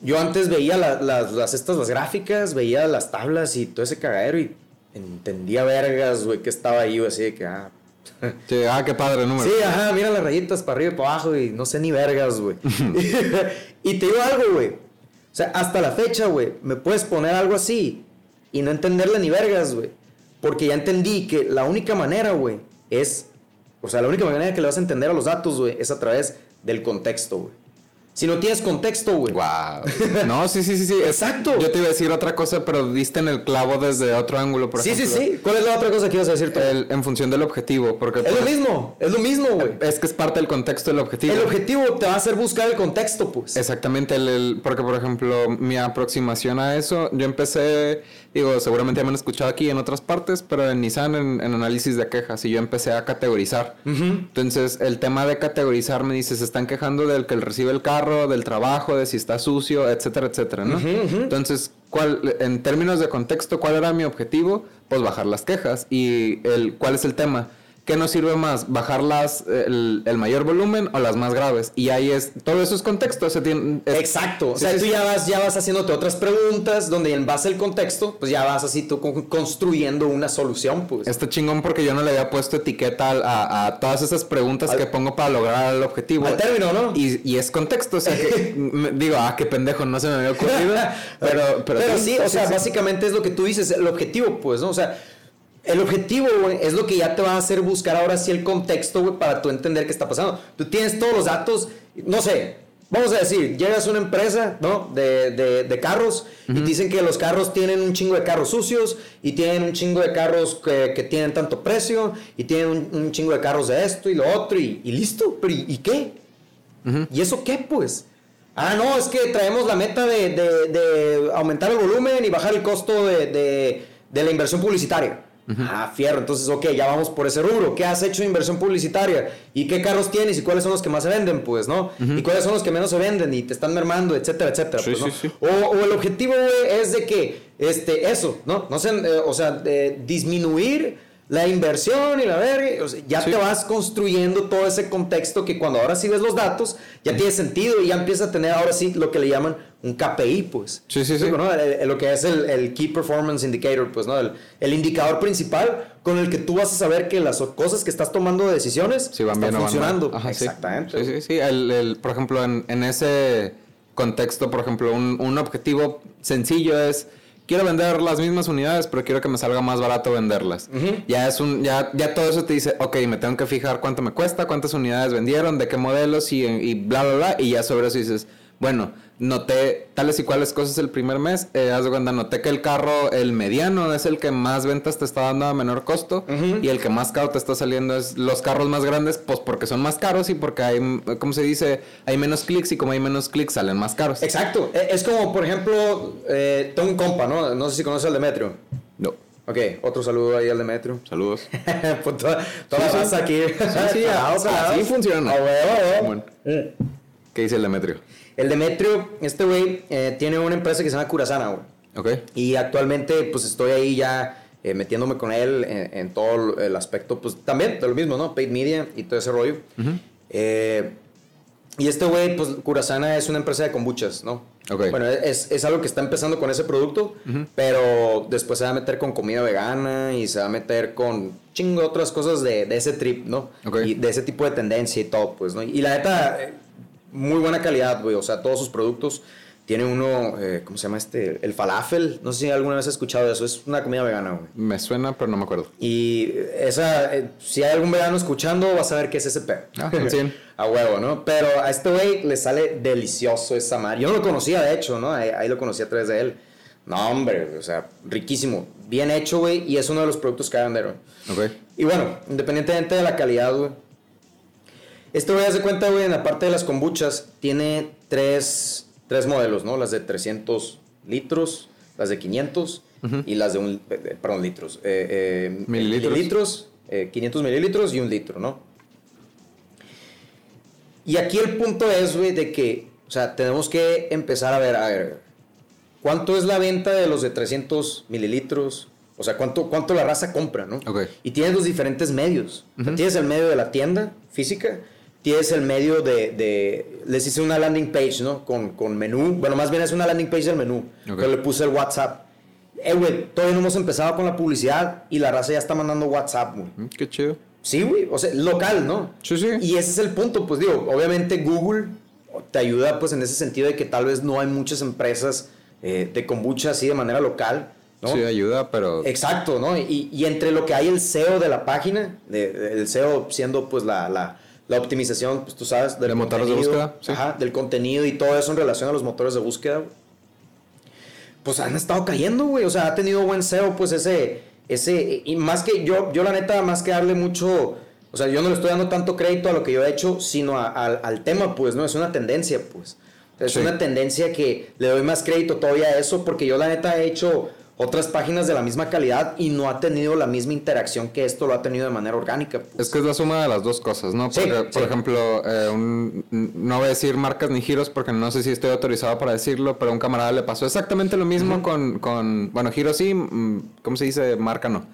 Yo antes veía la- las, las, estas, las gráficas, veía las tablas y todo ese cagadero y entendía vergas, güey, que estaba ahí, güey, así de que, ah, Sí, ah, qué padre número. Sí, ajá, mira las rayitas para arriba y para abajo y no sé ni vergas, güey. y te digo algo, güey. O sea, hasta la fecha, güey, me puedes poner algo así y no entenderle ni vergas, güey. Porque ya entendí que la única manera, güey, es... O sea, la única manera que le vas a entender a los datos, güey, es a través del contexto, güey. Si no tienes contexto, güey. Wow. No, sí, sí, sí, sí. Exacto. Yo te iba a decir otra cosa, pero diste en el clavo desde otro ángulo, por Sí, sí, ejemplo. sí. ¿Cuál es la otra cosa que ibas a decir tú? El- en función del objetivo, porque es lo pues, mismo, es lo mismo, güey. es que es parte del contexto del objetivo. El objetivo te va a hacer buscar el contexto, pues. Exactamente, el, el- porque por ejemplo, mi aproximación a eso, yo empecé, digo, seguramente ya me han escuchado aquí en otras partes, pero en Nissan, en, en análisis de quejas, y yo empecé a categorizar. Entonces, el tema de categorizar me dice, se están quejando del que recibe el carro, del trabajo, de si está sucio, etcétera, etcétera, ¿no? Entonces, ¿cuál, en términos de contexto, ¿cuál era mi objetivo? Pues bajar las quejas. ¿Y el, cuál es el tema? ¿Qué nos sirve más? ¿Bajar las, el, el mayor volumen o las más graves? Y ahí es, todo eso es contexto. se tiene, es- Exacto. O sea, sí, tú sí. ya vas, ya vas haciéndote otras preguntas donde en base al contexto, pues ya vas así tú con- construyendo una solución, pues. Está chingón porque yo no le había puesto etiqueta a, a todas esas preguntas Al- que pongo para lograr el objetivo. Al término, ¿no? Y, y es contexto, o sea que me- digo, ah, qué pendejo, no se me había ocurrido. pero, pero, Pero sí, o sea, básicamente es lo que tú dices, el objetivo, pues, ¿no? O sea, el objetivo, güey, es lo que ya te va a hacer buscar ahora sí el contexto, güey, para tú entender qué está pasando. Tú tienes todos los datos, no sé, vamos a decir, llegas a una empresa, ¿no? De, de- de carros y dicen que los carros tienen un chingo de carros sucios y tienen un chingo de carros que, que tienen tanto precio y tienen un, un chingo de carros de esto y lo otro y, y listo, pero ¿y, y qué? ¿Y eso qué, pues? Ah, no, es que traemos la meta de, de- aumentar el volumen y bajar el costo de la inversión publicitaria. Ah, fierro. Entonces, ok, ya vamos por ese rubro. ¿Qué has hecho de inversión publicitaria? ¿Y qué carros tienes? ¿Y cuáles son los que más se venden? Pues, ¿no? ¿Y cuáles son los que menos se venden? Y te están mermando, etcétera, etcétera. Sí, pues, ¿no? sí, sí. O, o el objetivo, güey, es de que, este, eso, ¿no? No sé, eh, o sea, disminuir la inversión y la verga. o sea, ya Sí. te vas construyendo todo ese contexto que cuando ahora sí ves los datos, ya tiene sentido y ya empieza a tener ahora sí lo que le llaman un KPI, pues. Sí, sí, sí. ¿no? El- el- lo que es el, el Key Performance Indicator, pues, ¿no? El, el indicador principal con el que tú vas a saber que las cosas que estás tomando de decisiones Si van están bien van funcionando. Ajá, sí. Exactamente. Sí, sí, sí. El- el- por ejemplo, en, en ese contexto, por ejemplo, un, un objetivo sencillo es quiero vender las mismas unidades, pero quiero que me salga más barato venderlas. Ya es un, ya, ya todo eso te dice, ok, me tengo que fijar cuánto me cuesta, cuántas unidades vendieron, de qué modelos y, y bla, bla, bla. Y ya sobre eso dices, bueno, noté tales y cuales cosas el primer mes. Eh, haz de cuenta, noté que el carro, el mediano, es el que más ventas te está dando a menor costo. Y el que más caro te está saliendo es los carros más grandes, pues porque son más caros y porque hay, ¿cómo se dice? Hay menos clics y como hay menos clics salen más caros. Exacto. E- Es como, por ejemplo, eh, un compa, ¿no? No sé si conoces al Demetrio. No. Ok, otro saludo ahí al Demetrio. Saludos. Pues toda toda Sí, la sí. aquí. sí, Jalados, así funciona. A huevo, a huevo. Simón. ¿Qué dice el Demetrio? El Demetrio, este güey, eh, tiene una empresa que se llama Curasana, güey. Ok. Y actualmente, pues estoy ahí ya eh, metiéndome con él en, en todo el aspecto, pues también de lo mismo, ¿no? Paid media y todo ese rollo. Eh, y este güey, pues Curasana es una empresa de kombuchas, ¿no? Ok. Bueno, es, es algo que está empezando con ese producto, pero después se va a meter con comida vegana y se va a meter con chingo otras cosas de, de ese trip, ¿no? Ok. Y de ese tipo de tendencia y todo, pues, ¿no? Y la neta, eh, muy buena calidad, güey. O sea, todos sus productos. Tiene uno, eh, ¿cómo se llama este? El falafel. No sé si alguna vez has escuchado de eso. Es una comida vegana, güey. Me suena, pero no me acuerdo. Y esa, eh, si hay algún vegano escuchando, vas a ver qué es ese pedo. Ah, a huevo, ¿no? Pero a este güey le sale delicioso esa madre. Yo no lo conocía, de hecho, ¿no? Ahí, ahí lo conocí a través de él. No, hombre, o sea, riquísimo. Bien hecho, güey. Y es uno de los productos que hay vender, güey. Ok. Y bueno, independientemente de la calidad, güey. Este güey, haz de cuenta, güey, en la parte de las kombuchas, tiene tres, tres modelos, ¿no? Las de 300 litros, las de 500 y las de un, eh, perdón, litros. eh, eh, Mililitros. mililitros, eh, 500 mililitros y un litro, ¿no? Y aquí el punto es, güey, de que, o sea, tenemos que empezar a ver, a ver, ¿cuánto es la venta de los de 300 mililitros? O sea, ¿cuánto, cuánto la raza compra, no? Ok. Y tienes los diferentes medios. O sea, tienes el medio de la tienda física, tienes el medio de, de- les hice una landing page, ¿no? Con, con menú. Bueno, más bien es una landing page del menú. Ok. Pero le puse el WhatsApp. Eh, güey, todavía no hemos empezado con la publicidad y la raza ya está mandando WhatsApp, güey. Mm, Qué chido. Sí, güey, o sea, local, ¿no? Sí, sí. Y ese es el punto, pues digo, obviamente Google te ayuda pues en ese sentido de que tal vez no hay muchas empresas eh, de kombucha así de manera local, ¿no? Sí, ayuda, pero. Exacto, ¿no? Y, y entre lo que hay el SEO de la página, de- el SEO siendo pues la, la, la optimización, pues tú sabes, del De motores de contenido, búsqueda, sí. Ajá, del contenido y todo eso en relación a los motores de búsqueda. Pues han estado cayendo, güey. O sea, ha tenido buen SEO, pues ese, ese, y más que yo, yo la neta, más que darle mucho, o sea, yo no le estoy dando tanto crédito a lo que yo he hecho, sino a- al- al tema, pues, ¿no? Es una tendencia, pues. Es Sí. una tendencia que le doy más crédito todavía a eso, porque yo la neta he hecho otras páginas de la misma calidad y no ha tenido la misma interacción que esto lo ha tenido de manera orgánica. pues. Es que es la suma de las dos cosas, ¿no? Sí, por sí. ejemplo, eh, un- no voy a decir marcas ni giros porque no sé si estoy autorizado para decirlo, pero a un camarada le pasó exactamente lo mismo con, con, bueno, giros sí, mm, ¿cómo se dice? Marca no.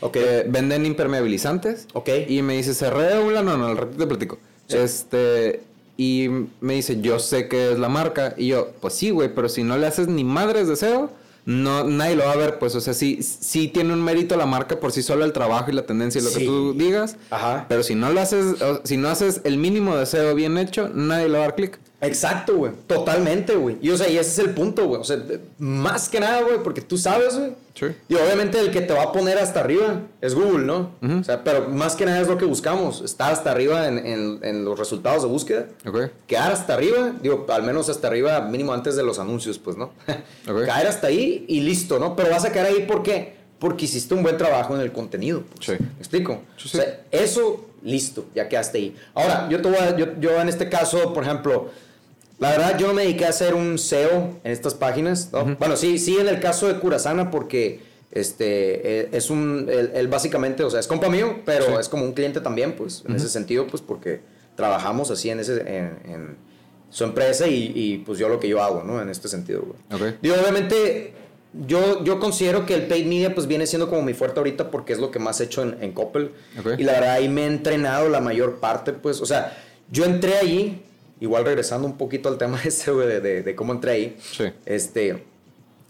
Ok. Eh, venden impermeabilizantes. Ok. Y me dice, cerré un no, no, al ratito te platico. Sí. Este, y me dice, yo sé que es la marca. Y yo, pues sí, güey, pero si no le haces ni madres de SEO, no, nadie lo va a ver, pues, o sea, sí, sí tiene un mérito la marca por sí sola, el trabajo y la tendencia y lo Sí. que tú digas. Ajá. Pero si no lo haces, o- si no haces el mínimo de SEO bien hecho, nadie le va a dar clic. Exacto, güey. Totalmente, güey. Y o sea, y ese es el punto, güey. O sea, más que nada, güey, porque tú sabes, güey. Sí. Y obviamente el que te va a poner hasta arriba es Google, ¿no? O sea, pero más que nada es lo que buscamos. Estar hasta arriba en, en- en los resultados de búsqueda. ¿Ok? Quedar hasta arriba, digo, al menos hasta arriba, mínimo antes de los anuncios, pues, ¿no? Ok. Caer hasta ahí y listo, ¿no? Pero vas a caer ahí, ¿por qué? Porque hiciste un buen trabajo en el contenido. pues. Sí. ¿Me explico? Sí, sí. O sea, eso, listo, ya quedaste ahí. Ahora, yo te voy a, yo, yo en este caso, por ejemplo, la verdad yo no me dediqué a hacer un SEO en estas páginas, ¿no? Bueno, sí, sí en el caso de Curasana porque Este, eh, es un, él, básicamente, o sea, es compa mío, pero es como un cliente también, pues, en ese sentido, pues, porque trabajamos así en ese, en, su empresa y, pues yo lo que yo hago, ¿no? En este sentido, güey. Digo, obviamente, yo, yo considero que el paid media, pues, viene siendo como mi fuerte ahorita porque es lo que más he hecho en, en Coppel. Y la verdad, ahí me he entrenado la mayor parte, pues, o sea, yo entré ahí, igual regresando un poquito al tema ese, güey, de, de, cómo entré ahí. Sí. Este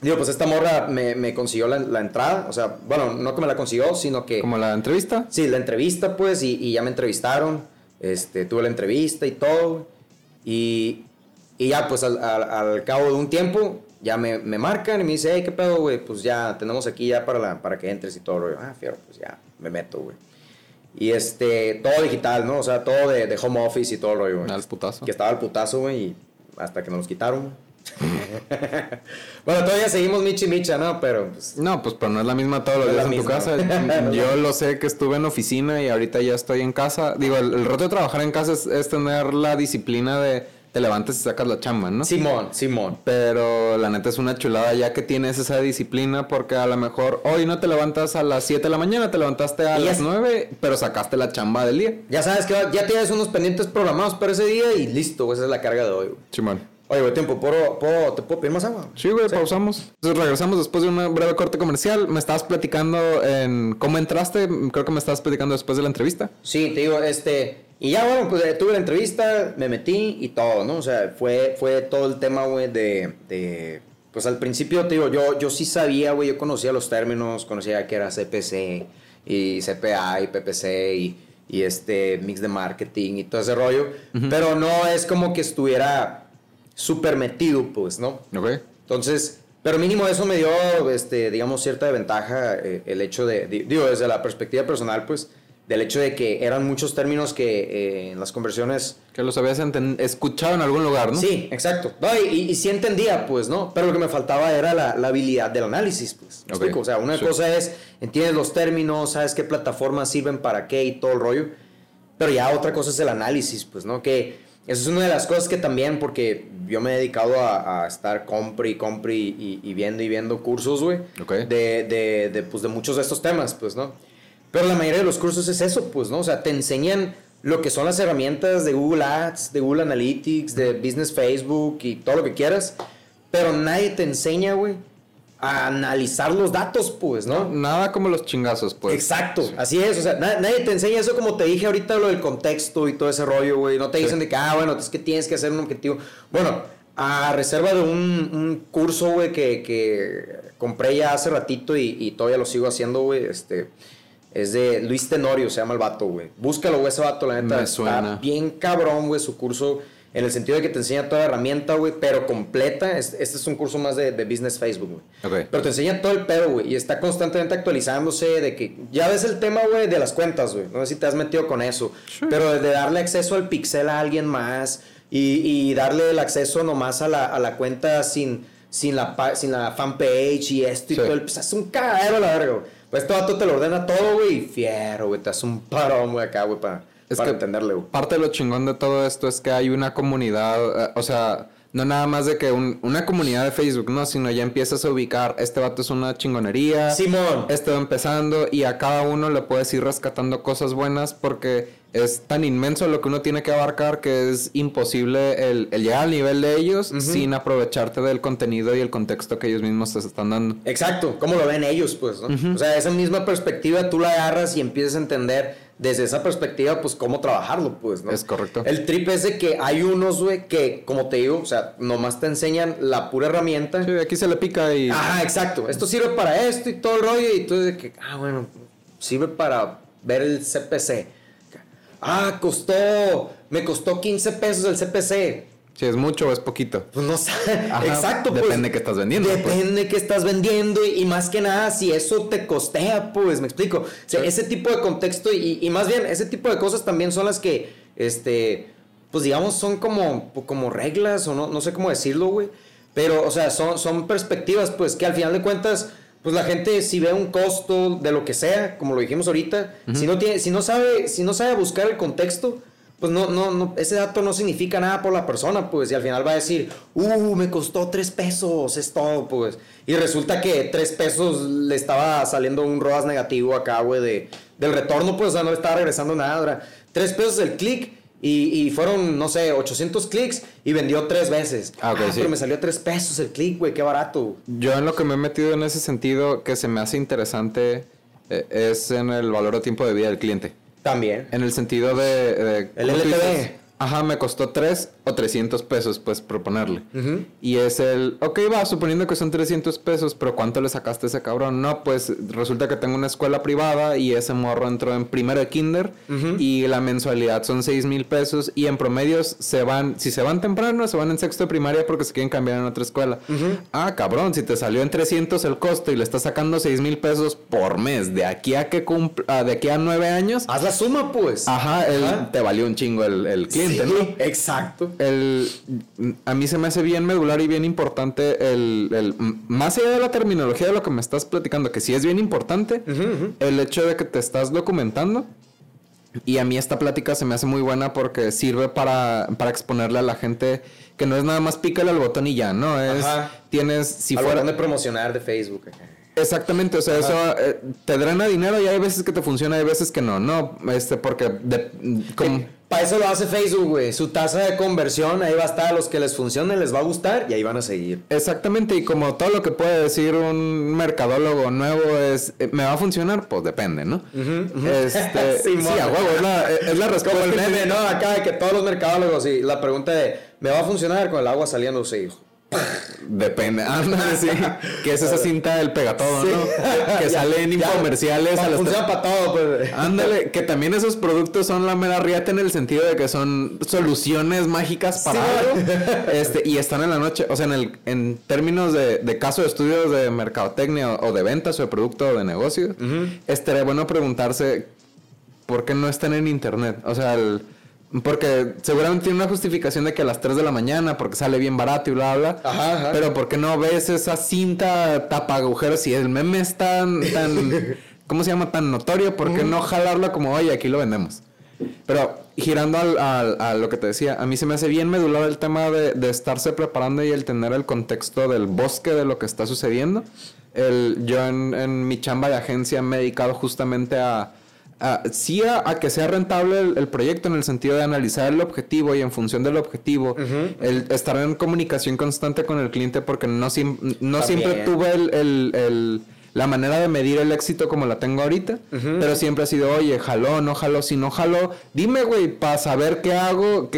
Digo, pues esta morra me, consiguió la, entrada. O sea, bueno, no que me la consiguió, sino que. ¿Como la entrevista? Sí, la entrevista, pues, y, ya me entrevistaron. Este, tuve la entrevista y todo. Y, y ya, pues, al, cabo de un tiempo, ya me, marcan y me dice, hey, ¿qué pedo, güey? Pues ya tenemos aquí ya para, la, para que entres y todo. Ah, fierro, pues ya me meto, güey. Y este, todo digital, ¿no? O sea, todo de, de home office y todo el rollo, güey. Al putazo. Que estaba al putazo, güey, y hasta que nos los quitaron. bueno, todavía seguimos Michi Micha, ¿no? Pero pues, No, pues pero no es la misma todos los días en tu casa. Yo lo sé que estuve en oficina y ahorita ya estoy en casa. Digo, el, el reto de trabajar en casa es, tener la disciplina de te levantas y sacas la chamba, ¿no? Simón, Simón. Pero la neta es una chulada ya que tienes esa disciplina porque a lo mejor hoy no te levantas a las 7 de la mañana, te levantaste a las 9, pero sacaste la chamba del día. Ya sabes que ya tienes unos pendientes programados para ese día y listo, esa es la carga de hoy. Simón. Oye, güey, tiempo, ¿puedo, ¿te puedo pedir más agua? Sí, güey, pausamos. Entonces regresamos después de una breve corte comercial. Me estabas platicando en cómo entraste. Creo que me estabas platicando después de la entrevista. Sí, te digo, este. Y ya, bueno, pues eh, tuve la entrevista, me metí y todo, ¿no? O sea, fue, fue todo el tema, güey, de, de. Pues al principio, te digo, yo, yo sí sabía, güey, yo conocía los términos, conocía que era CPC y CPA y PPC y, y este mix de marketing y todo ese rollo. Pero no es como que estuviera súper metido, pues, ¿no? Ok. Entonces, pero mínimo eso me dio, este, digamos, cierta ventaja eh, el hecho de, digo, desde la perspectiva personal, pues, del hecho de que eran muchos términos que eh, en las conversiones... Que los habías escuchado en algún lugar, ¿no? Sí, exacto. y, y, sí entendía, pues, ¿no? Pero lo que me faltaba era la, habilidad del análisis, pues. explico? O sea, una cosa es, entiendes los términos, sabes qué plataformas sirven para qué y todo el rollo. Pero ya otra cosa es el análisis, pues, ¿no? Que eso es una de las cosas que también, porque yo me he dedicado a, estar compre y compre y, viendo y viendo cursos, güey. De, de, de, pues, de muchos de estos temas, pues, ¿no? Pero la mayoría de los cursos es eso, pues, ¿no? O sea, te enseñan lo que son las herramientas de Google Ads, de Google Analytics, de Business Facebook y todo lo que quieras. Pero nadie te enseña, güey, a analizar los datos, pues, ¿no? Nada como los chingazos, pues. Exacto, así es. O sea, nadie te enseña eso como te dije ahorita, lo del contexto y todo ese rollo, güey. No te dicen de que, ah, bueno, es que tienes que hacer un objetivo. Bueno, a reserva de un, curso, güey, que, compré ya hace ratito y, todavía lo sigo haciendo, güey, este... Es de Luis Tenorio, se llama el vato, güey. Búscalo, güey, ese vato, la neta. Está bien cabrón, güey, su curso en el sentido de que te enseña toda la herramienta, güey, pero completa. Este, es un curso más de, Business Facebook, güey. Pero te enseña todo el pedo, güey, y está constantemente actualizándose de que ya ves el tema, güey, de las cuentas, güey. No sé si te has metido con eso, pero de darle acceso al pixel a alguien más y, darle el acceso nomás a la, a la cuenta sin, sin, la, sin la fanpage y esto y todo. El, pues hace un cagadero, la verga, güey. Este vato te lo ordena todo, güey, y fiero, güey, te hace un parón, güey, acá, güey, para es para que entenderle. Parte de lo chingón de todo esto es que hay una comunidad, eh, o sea, no nada más de que una comunidad de Facebook, no, sino ya empiezas a ubicar, este vato es una chingonería. Simón. Este va empezando y a cada uno le puedes ir rescatando cosas buenas porque es tan inmenso lo que uno tiene que abarcar que es imposible el, llegar al nivel de ellos sin aprovecharte del contenido y el contexto que ellos mismos te están dando. Exacto, cómo lo ven ellos, pues, ¿no? O sea, esa misma perspectiva tú la agarras y empiezas a entender desde esa perspectiva, pues, cómo trabajarlo, pues, ¿no? Es correcto. El trip es de que hay unos, güey, que, como te digo, o sea, nomás te enseñan la pura herramienta. Sí, aquí se le pica y... Ajá, exacto. Esto sirve para esto y todo el rollo y tú de que, ah, bueno, sirve para ver el CPC. Ah, costó, me costó 15 pesos el CPC. Si es mucho o es poquito. Pues no sé. Exacto. Pues. Depende de qué estás vendiendo. Pues. Depende de qué estás vendiendo y, más que nada si eso te costea, pues me explico. O sea, ese tipo de contexto y, más bien ese tipo de cosas también son las que, este, pues digamos, son como, como reglas o no, no sé cómo decirlo, güey. Pero, o sea, son, son perspectivas, pues que al final de cuentas, pues la gente si ve un costo de lo que sea, como lo dijimos ahorita, si, no tiene, si, no sabe, si no sabe buscar el contexto, pues no, no, no, ese dato no significa nada por la persona, pues, y al final va a decir, uh, me costó tres pesos, es todo, pues. Y resulta que tres pesos le estaba saliendo un ROAS negativo acá, güey, de, del retorno, pues, o sea, no le estaba regresando nada, ¿verdad? Tres pesos el clic y, y fueron, no sé, 800 clics y vendió tres veces. Ah, ok, sí. Pero me salió tres pesos el clic, güey, qué barato. Yo en lo que me he metido en ese sentido que se me hace interesante eh, es en el valor o tiempo de vida del cliente. También. En el sentido de... de El ¿cómo tú LTV. Ajá, me costó 3 o 300 pesos, pues, proponerle. Y es el, ok, va, suponiendo que son 300 pesos, pero ¿cuánto le sacaste a ese cabrón? No, pues resulta que tengo una escuela privada y ese morro entró en primero de kinder y la mensualidad son 6 mil pesos y en promedios se van, si se van temprano, se van en sexto de primaria porque se quieren cambiar en otra escuela. Ah, cabrón, si te salió en 300 el costo y le estás sacando 6 mil pesos por mes, de aquí a que cumpl- ah, de aquí a 9 años, Haz la suma, pues. ajá, el- Ajá. te valió un chingo el, el cliente, Exacto. el, a mí se me hace bien medular y bien importante el, el- más allá de la terminología de lo que me estás platicando, que sí es bien importante, el hecho de que te estás documentando. Y a mí esta plática se me hace muy buena porque sirve para, para exponerle a la gente que no es nada más pícale al botón y ya, ¿no? Es, Ajá. tienes, si Al fuera... de promocionar de Facebook. Exactamente, o sea, eso eh, te drena dinero y hay veces que te funciona, hay veces que no, no, este, porque de, como- Para eso lo hace Facebook, güey. Su tasa de conversión, ahí va a estar. A los que les funcione, les va a gustar y ahí van a seguir. Exactamente, y como todo lo que puede decir un mercadólogo nuevo es, eh, ¿me va a funcionar? Pues depende, ¿no? Este, sí, Simón. a huevo, es la, es la Como respuesta. el meme, ¿no? Acá de que todos los mercadólogos y la pregunta de, ¿me va a funcionar con el agua saliendo? Sí, hijo. Depende, ándale, sí. Que es esa cinta del pegatodo, Sí. ¿no? Que Ya, sale en ya. infomerciales. a las Funciona para todo, pues. Ándale, que también esos productos son la mera riata en el sentido de que son soluciones mágicas para Sí. algo. Este, y están en la noche. O sea, en el, en términos de, de caso de estudios de mercadotecnia o, o de ventas o de producto o de negocio, estaría bueno preguntarse por qué no están en internet. O sea, el- porque seguramente tiene una justificación de que a las 3 de la mañana, porque sale bien barato y bla, bla. Ajá, ajá. Pero ¿por qué no ves esa cinta tapa agujeros y el meme es tan, tan ¿cómo se llama? Tan notorio, ¿por qué no jalarlo como, oye, aquí lo vendemos? Pero girando al- al- a lo que te decía, a mí se me hace bien medular el tema de, de estarse preparando y el tener el contexto del bosque de lo que está sucediendo. El, yo en, en mi chamba de agencia me he dedicado justamente a, a- sí a, a que sea rentable el, el proyecto en el sentido de analizar el objetivo y en función del objetivo, el estar en comunicación constante con el cliente porque no, siem- no siempre tuve el, el- el- la manera de medir el éxito como la tengo ahorita, pero siempre ha sido, oye, jaló, no jaló, si no jaló, dime, güey, para saber qué hago,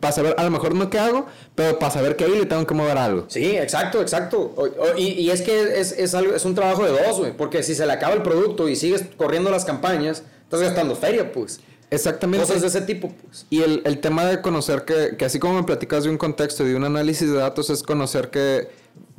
para saber, a lo mejor no qué hago, pero para saber que ahí le tengo que mover algo. Sí, exacto, exacto. O- o- y, y es que es, es, algo, es un trabajo de dos, güey. Porque si se le acaba el producto y sigues corriendo las campañas, estás gastando feria, pues. Exactamente. Cosas de ese tipo, pues. Y el, el tema de conocer que, que así como me platicas de un contexto y de un análisis de datos, es conocer que,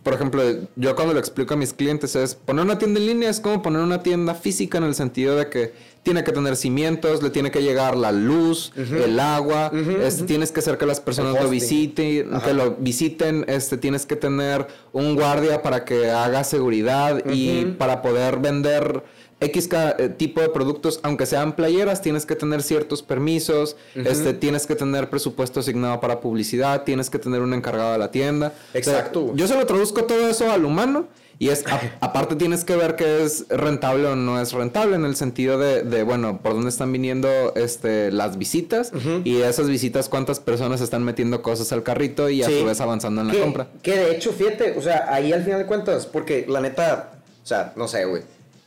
por ejemplo, yo cuando lo explico a mis clientes es poner una tienda en línea es como poner una tienda física en el sentido de que tiene que tener cimientos, le tiene que llegar la luz, el agua, este, tienes que hacer que las personas lo visiten, que lo visiten, este, tienes que tener un guardia para que haga seguridad y para poder vender X eh, tipo de productos, aunque sean playeras, tienes que tener ciertos permisos, este, tienes que tener presupuesto asignado para publicidad, tienes que tener un encargado de la tienda. Exacto, yo se lo traduzco todo eso al humano y es, a- aparte tienes que ver que es rentable o no es rentable en el sentido de, de, bueno, por dónde están viniendo este, las visitas y esas visitas cuántas personas están metiendo cosas al carrito y a su vez avanzando en la que, compra. Que de hecho, fíjate, o sea, ahí al final de cuentas, porque la neta, o sea, no sé, güey.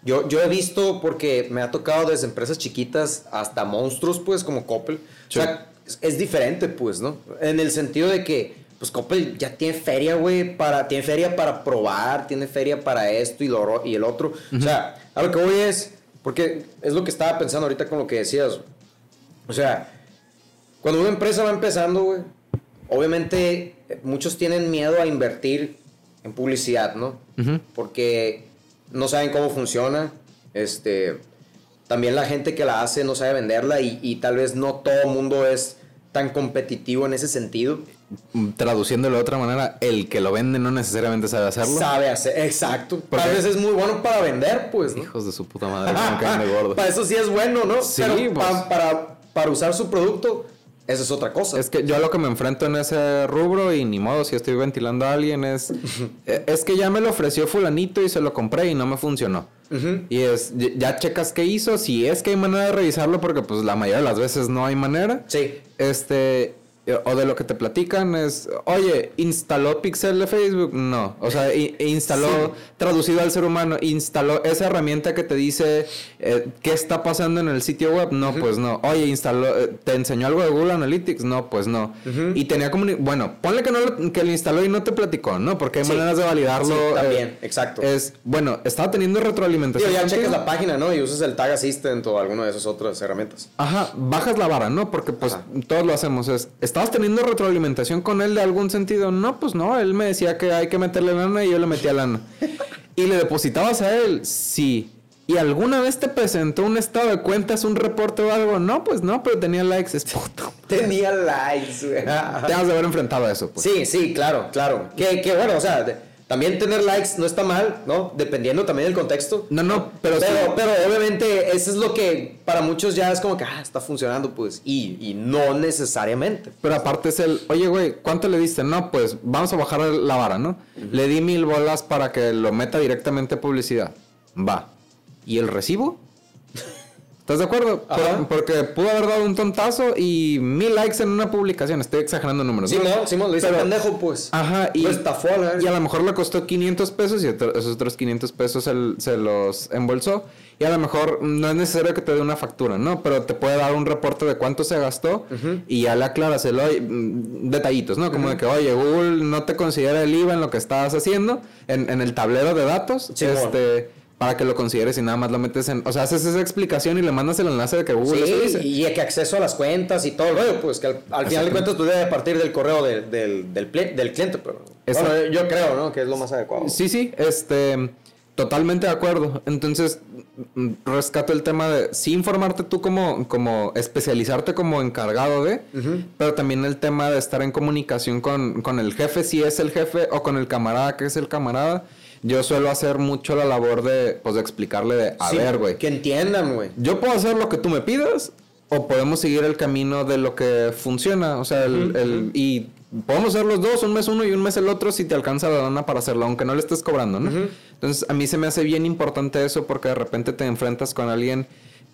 Yo, yo he visto, porque me ha tocado desde empresas chiquitas hasta monstruos, pues, como Coppel. Sí. O sea, es, es diferente, pues, ¿no? En el sentido de que, pues, Coppel ya tiene feria, güey, para, tiene feria para probar, tiene feria para esto y, lo, y el otro. O sea, a lo que voy es, porque es lo que estaba pensando ahorita con lo que decías. O sea, cuando una empresa va empezando, güey, obviamente eh, muchos tienen miedo a invertir en publicidad, ¿no? Porque no saben cómo funciona. Este, también la gente que la hace no sabe venderla y, y tal vez no todo el mundo es tan competitivo en ese sentido. Mm, Traduciéndolo de otra manera, el que lo vende no necesariamente sabe hacerlo. Sabe hacer, exacto. Porque- Tal vez es muy bueno para vender, pues, ¿no? Hijos de su puta madre, gordo. para eso sí es bueno, ¿no? Sí, Pero pues. pa- para, para usar su producto, esa es otra cosa. Es que yo a lo que me enfrento en ese rubro y ni modo si estoy ventilando a alguien es eh, es que ya me lo ofreció fulanito y se lo compré y no me funcionó. Y es ya checas qué hizo, si es que hay manera de revisarlo porque pues la mayoría de las veces no hay manera. Sí. Este o de lo que te platican es, oye, instaló Pixel de Facebook. No, o sea, instaló, traducido al ser humano, instaló esa herramienta que te dice eh, qué está pasando en el sitio web. No, pues no. Oye, instaló, eh, te enseñó algo de Google Analytics. No, pues no. Y tenía como, bueno, ponle que no lo, que lo instaló y no te platicó, ¿no? Porque hay maneras de validarlo. Sí, también, exacto. Es, bueno, estaba teniendo retroalimentación. ya checas la página, ¿no? Y usas el Tag Assistant o alguna de esas otras herramientas. Ajá, bajas la vara, ¿no? Porque pues todos lo hacemos. Es, ¿Estabas teniendo retroalimentación con él de algún sentido? No, pues no, él me decía que hay que meterle lana y yo le metía lana. ¿Y le depositabas a él? Sí. ¿Y alguna vez te presentó un estado de cuentas, un reporte o algo? No, pues no, pero tenía likes. Es puto. Tenía likes, güey. Te has de haber enfrentado a eso, pues. Sí, sí, claro, claro. Que, que bueno, o sea, también tener likes no está mal, ¿no? Dependiendo también del contexto. No, no, pero Pero, pero obviamente eso es lo que para muchos ya es como que, ah, está funcionando, pues. Y, y no necesariamente. Pero aparte es el, oye, güey, ¿cuánto le diste? No, pues vamos a bajar la vara, ¿no? Le di mil bolas para que lo meta directamente a publicidad. Va. ¿Y el recibo? ¿Estás de acuerdo? porque pudo haber dado un tontazo y mil likes en una publicación. Estoy exagerando números. Sí, no, Simón, lo hizo pendejo, pues. Ajá, y, estafó a y a lo mejor le costó 500 pesos y esos otros 500 pesos se los embolsó. Y a lo mejor no es necesario que te dé una factura, ¿no? Pero te puede dar un reporte de cuánto se gastó y ya le aclaras el mm, detallitos, ¿no? Como de que, oye, Google no te considera el IVA en lo que estabas haciendo, en, en el tablero de datos. este para que lo consideres y nada más lo metes en... O sea, haces esa explicación y le mandas el enlace de que Google sí, dice. y que acceso a las cuentas y todo el rollo, pues que al, final de cuentas tú debes partir del correo del, del, del, cliente, pero... yo creo, ¿no? Que es lo más adecuado. Sí, sí, este... Totalmente de acuerdo. Entonces, rescato el tema de sí informarte tú como, como especializarte como encargado de, pero también el tema de estar en comunicación con, con el jefe, si es el jefe, o con el camarada, que es el camarada yo suelo hacer mucho la labor de, pues, de explicarle de, a ver, güey. Que entiendan, güey. Yo puedo hacer lo que tú me pidas o podemos seguir el camino de lo que funciona. O sea, el, y podemos hacer los dos, un mes uno y un mes el otro, si te alcanza la lana para hacerlo, aunque no le estés cobrando, ¿no? Entonces, a mí se me hace bien importante eso porque de repente te enfrentas con alguien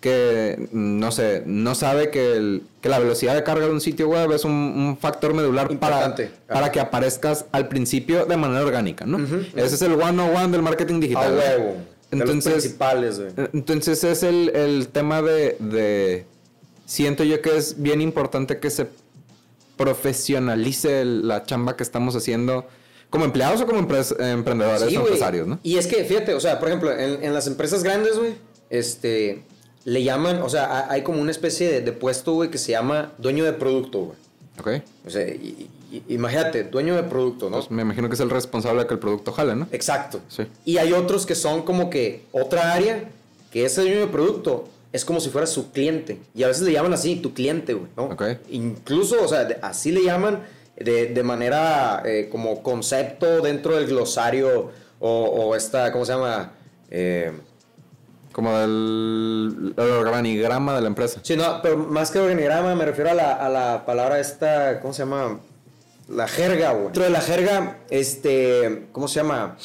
que, no sé, no sabe que, la velocidad de carga de un sitio web es un, factor medular para, para que aparezcas al principio de manera orgánica, ¿no? Ese es el one-on-one del marketing digital. huevo. Entonces, principales, Entonces es el, tema de, Siento yo que es bien importante que se profesionalice la chamba que estamos haciendo como empleados o como emprendedores o empresarios, ¿no? Y es que, fíjate, o sea, por ejemplo, en, en las empresas grandes, güey, este le llaman, o sea, hay como una especie de, puesto, güey, que se llama dueño de producto, güey. Ok. O sea, imagínate, dueño de producto, ¿no? Pues me imagino que es el responsable de que el producto jale, ¿no? Exacto. Sí. Y hay otros que son como que otra área, que ese dueño de producto es como si fuera su cliente. Y a veces le llaman así, tu cliente, güey, ¿no? Ok. Incluso, o sea, así le llaman de, de manera eh, como concepto dentro del glosario o, o esta, ¿cómo se llama? Eh, como del organigrama de la empresa. Sí, no, pero más que organigrama me refiero a la, a la palabra esta, ¿cómo se llama? La jerga, güey. Dentro de la jerga, este, ¿cómo se llama?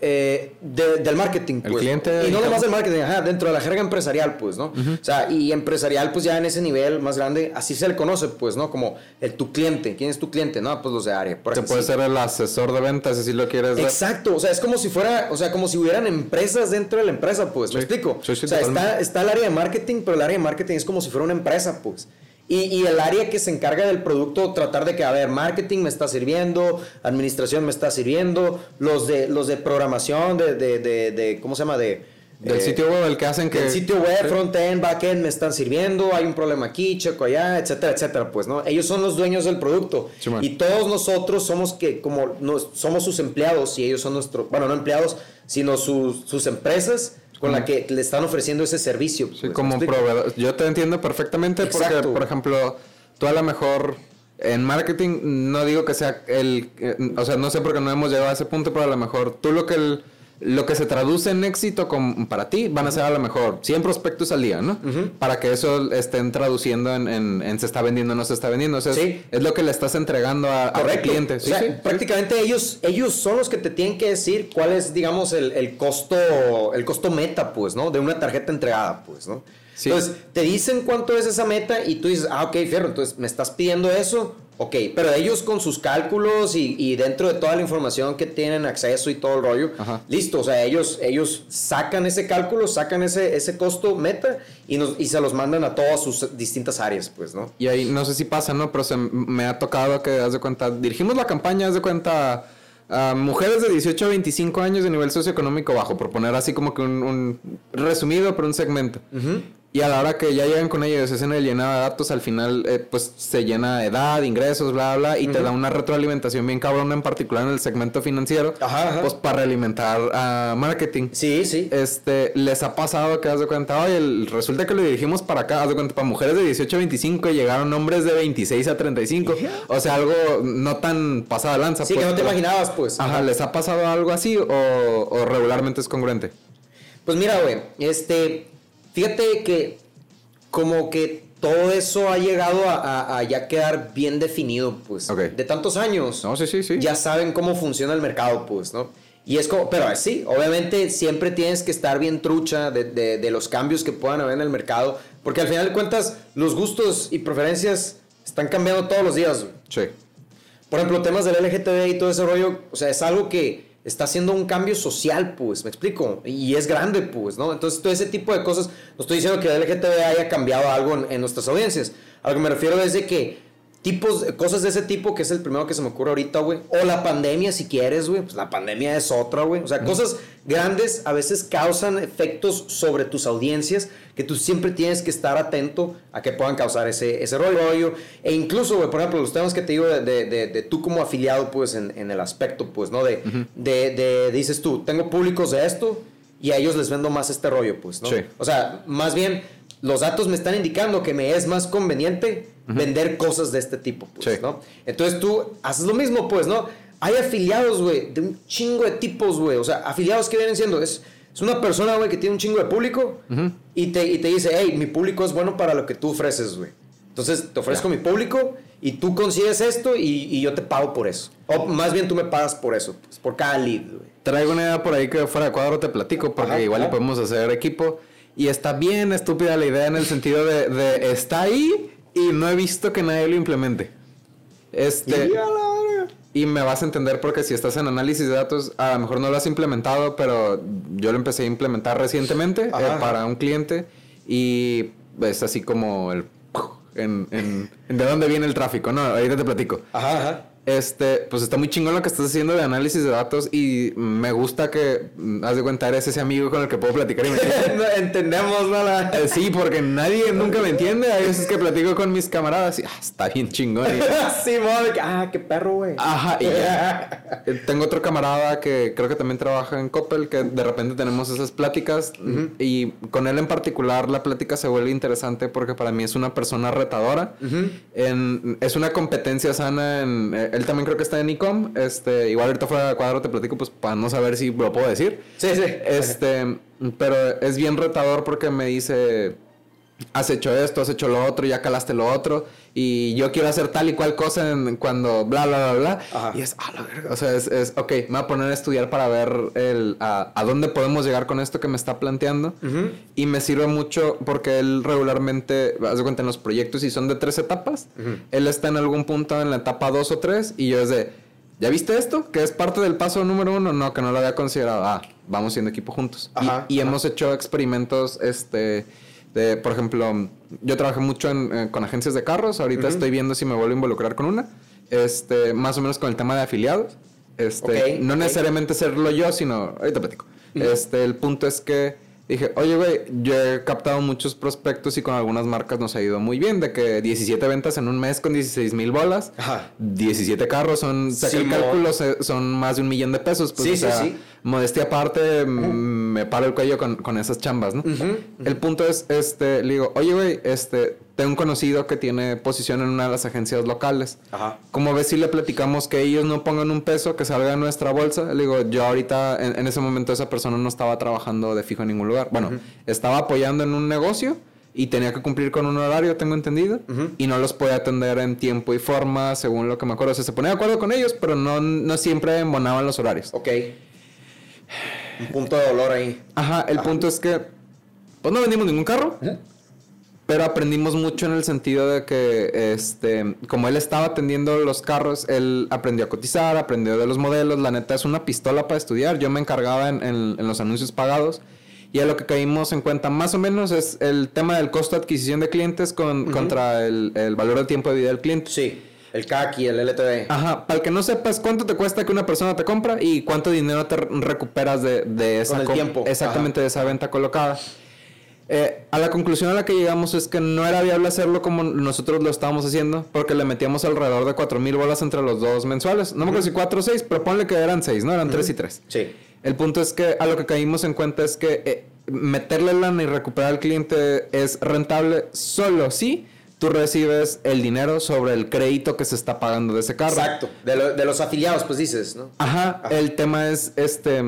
Eh, del marketing. Pues. El cliente. Y no nomás del marketing, ajá, dentro de la jerga empresarial, pues, ¿no? O sea, y empresarial, pues ya en ese nivel más grande, así se le conoce, pues, ¿no? Como el tu cliente. ¿Quién es tu cliente? No, pues los de área. Se puede ser el asesor de ventas, si lo quieres. Exacto, o sea, es como si fuera, o sea, como si hubieran empresas dentro de la empresa, pues, ¿me explico? o sea, está, está el área de marketing, pero el área de marketing es como si fuera una empresa, pues. Y, el área que se encarga del producto, tratar de que, a ver, marketing me está sirviendo, administración me está sirviendo, los de, los de programación, de, de, de, ¿cómo se llama? De, del sitio web, el que hacen que... El sitio web, front-end, back-end me están sirviendo, hay un problema aquí, checo allá, etcétera, etcétera, pues, ¿no? Ellos son los dueños del producto. y todos nosotros somos que, como, somos sus empleados y ellos son nuestros, bueno, no empleados, sino sus, sus empresas con la que le están ofreciendo ese servicio. Sí, pues, como proveedor. Yo te entiendo perfectamente porque, por ejemplo, tú a lo mejor en marketing no digo que sea el, o sea, no sé por qué no hemos llegado a ese punto, pero a lo mejor tú lo que lo que se traduce en éxito con, para ti van a ser a lo mejor 100 prospectos al día, ¿no? Para que eso estén traduciendo en, en, se está vendiendo o no se está vendiendo. O sea, es, lo que le estás entregando a, a cliente. ¿Sí, prácticamente ellos, ellos son los que te tienen que decir cuál es, digamos, el, el, costo, el costo meta, pues, ¿no? De una tarjeta entregada, pues, ¿no? Entonces, te dicen cuánto es esa meta y tú dices, ah, ok, fierro, entonces me estás pidiendo eso Ok, pero ellos con sus cálculos y, dentro de toda la información que tienen acceso y todo el rollo, listo, o sea, ellos, ellos sacan ese cálculo, sacan ese, ese costo meta y, nos, y se los mandan a todas sus distintas áreas, pues, ¿no? Y ahí no sé si pasa, ¿no? Pero se, me ha tocado que, haz de cuenta, dirigimos la campaña, haz de cuenta, a mujeres de 18 a 25 años de nivel socioeconómico bajo, por poner así como que un, resumido, pero un segmento. Y a la hora que ya llegan con ellos, se hacen el llenado de datos, al final eh, pues se llena de edad, ingresos, bla, bla, y te da una retroalimentación bien cabrona, en particular en el segmento financiero, pues para realimentar a marketing. Sí, sí. Este, les ha pasado que, haz de cuenta, oye, resulta que lo dirigimos para acá, haz de cuenta, para mujeres de 18 a 25 y llegaron hombres de 26 a 35. O sea, algo no tan pasada lanza. Sí, que pues, no te imaginabas, pues. Ajá, ¿les ha pasado algo así o, o regularmente es congruente? Pues mira, güey, este Fíjate que como que todo eso ha llegado a, ya quedar bien definido, pues. De tantos años. No, sí, sí, sí. Ya saben cómo funciona el mercado, pues, ¿no? Y es como, pero sí, obviamente siempre tienes que estar bien trucha de, de, los cambios que puedan haber en el mercado, porque al final de cuentas los gustos y preferencias están cambiando todos los días. Sí. Por ejemplo, temas del LGTB y todo ese rollo, o sea, es algo que está haciendo un cambio social, pues, me explico, y es grande, pues, ¿no? Entonces, todo ese tipo de cosas, no estoy diciendo que el LGTB haya cambiado algo en, nuestras audiencias, a lo que me refiero es de que tipos, cosas de ese tipo, que es el primero que se me ocurre ahorita, güey. O la pandemia, si quieres, güey. Pues la pandemia es otra, güey. O sea, cosas grandes a veces causan efectos sobre tus audiencias que tú siempre tienes que estar atento a que puedan causar ese, ese rollo. E incluso, güey, por ejemplo, los temas que te digo de, de, tú como afiliado, pues, en, en, el aspecto, pues, ¿no? De, de, dices tú, tengo públicos de esto y a ellos les vendo más este rollo, pues, ¿no? Sí. O sea, más bien, los datos me están indicando que me es más conveniente vender cosas de este tipo, pues, ¿no? Entonces tú haces lo mismo, pues, ¿no? Hay afiliados, güey, de un chingo de tipos, güey. O sea, afiliados que vienen siendo, es, es una persona, güey, que tiene un chingo de público y, te, y te dice, hey, mi público es bueno para lo que tú ofreces, güey. Entonces te ofrezco mi público y tú consigues esto y, yo te pago por eso. O más bien tú me pagas por eso, pues, por cada lead, güey. Traigo una idea por ahí que fuera de cuadro te platico, porque igual le podemos hacer equipo. Y está bien estúpida la idea en el sentido de, de está ahí y no he visto que nadie lo implemente. Este. Y me vas a entender porque si estás en análisis de datos, a lo mejor no lo has implementado, pero yo lo empecé a implementar recientemente eh, para un cliente y es así como el... En, en, de dónde viene el tráfico, ¿no? Ahorita te platico. Ajá, ajá. Este, pues está muy chingón lo que estás haciendo de análisis de datos y me gusta que, mm, haz de cuenta, eres ese amigo con el que puedo platicar y me Entendemos, ¿no? Eh, sí, porque nadie nunca me entiende. Hay veces que platico con mis camaradas y, ah, está bien chingón. sí, ah, qué perro, güey. Ajá, y eh, Tengo otro camarada que creo que también trabaja en Coppel, que de repente tenemos esas pláticas y con él en particular la plática se vuelve interesante porque para mí es una persona retadora. en, es una competencia sana en eh, él también creo que está en Ecom. Este, igual ahorita fuera de cuadro te platico, pues para no saber si lo puedo decir. Sí, sí. Este, pero es bien retador porque me dice, has hecho esto, has hecho lo otro, ya calaste lo otro, y yo quiero hacer tal y cual cosa en, cuando bla, bla, bla, bla. Y es, ah, la verga. O sea, es, es, ok, me voy a poner a estudiar para ver el, a, a dónde podemos llegar con esto que me está planteando. Y me sirve mucho porque él regularmente, haz de cuenta en los proyectos y son de tres etapas. Él está en algún punto en la etapa dos o tres y yo es de, ¿ya viste esto? Que es parte del paso número uno. No, que no lo había considerado. Ah, vamos siendo equipo juntos. y, y hemos hecho experimentos, este por ejemplo, yo trabajé mucho eh, con agencias de carros. Ahorita estoy viendo si me vuelvo a involucrar con una. Este, más o menos con el tema de afiliados. Este, no necesariamente serlo yo, sino. Ahorita platico. Este, el punto es que dije, oye, güey, yo he captado muchos prospectos y con algunas marcas nos ha ido muy bien. De que 17 ventas en un mes con 16 mil bolas, Ajá. 17 carros son, sí, el cálculo, son más de un millón de pesos. Pues, sí, sí, sí. Modestia aparte, me paro el cuello con, con esas chambas, ¿no? El punto es, este, le digo, oye, güey, este, tengo un conocido que tiene posición en una de las agencias locales. Ajá. Como ves si le platicamos que ellos no pongan un peso que salga de nuestra bolsa? Le digo, yo ahorita, en, en ese momento esa persona no estaba trabajando de fijo en ningún lugar. Bueno, estaba apoyando en un negocio y tenía que cumplir con un horario, tengo entendido, y no los podía atender en tiempo y forma, según lo que me acuerdo. O sea, se ponía de acuerdo con ellos, pero no, no siempre embonaban los horarios. Ok. Un punto de dolor ahí. Ajá, el punto es que, pues no vendimos ningún carro. Pero aprendimos mucho en el sentido de que, este, como él estaba atendiendo los carros, él aprendió a cotizar, aprendió de los modelos. La neta es una pistola para estudiar. Yo me encargaba en, en- en los anuncios pagados. Y a lo que caímos en cuenta más o menos es el tema del costo de adquisición de clientes con, contra el, el valor de tiempo de vida del cliente. Sí. El CAC y el LTV. Ajá, para el que no sepas cuánto te cuesta que una persona te compra y cuánto dinero te re- recuperas de, de esa Con el tiempo. Exactamente, de esa venta colocada. Eh, a la conclusión a la que llegamos es que no era viable hacerlo como nosotros lo estábamos haciendo, porque le metíamos alrededor de 4 mil bolas entre los dos mensuales. No me acuerdo si 4 o 6, pero ponle que eran 6, ¿no? Eran 3 y 3. Sí. El punto es que a lo que caímos en cuenta es que eh, meterle lana y recuperar al cliente es rentable solo si tú recibes el dinero sobre el crédito que se está pagando de ese carro. Exacto. De, lo- de los afiliados, pues dices, ¿no? Ajá, el tema es, este,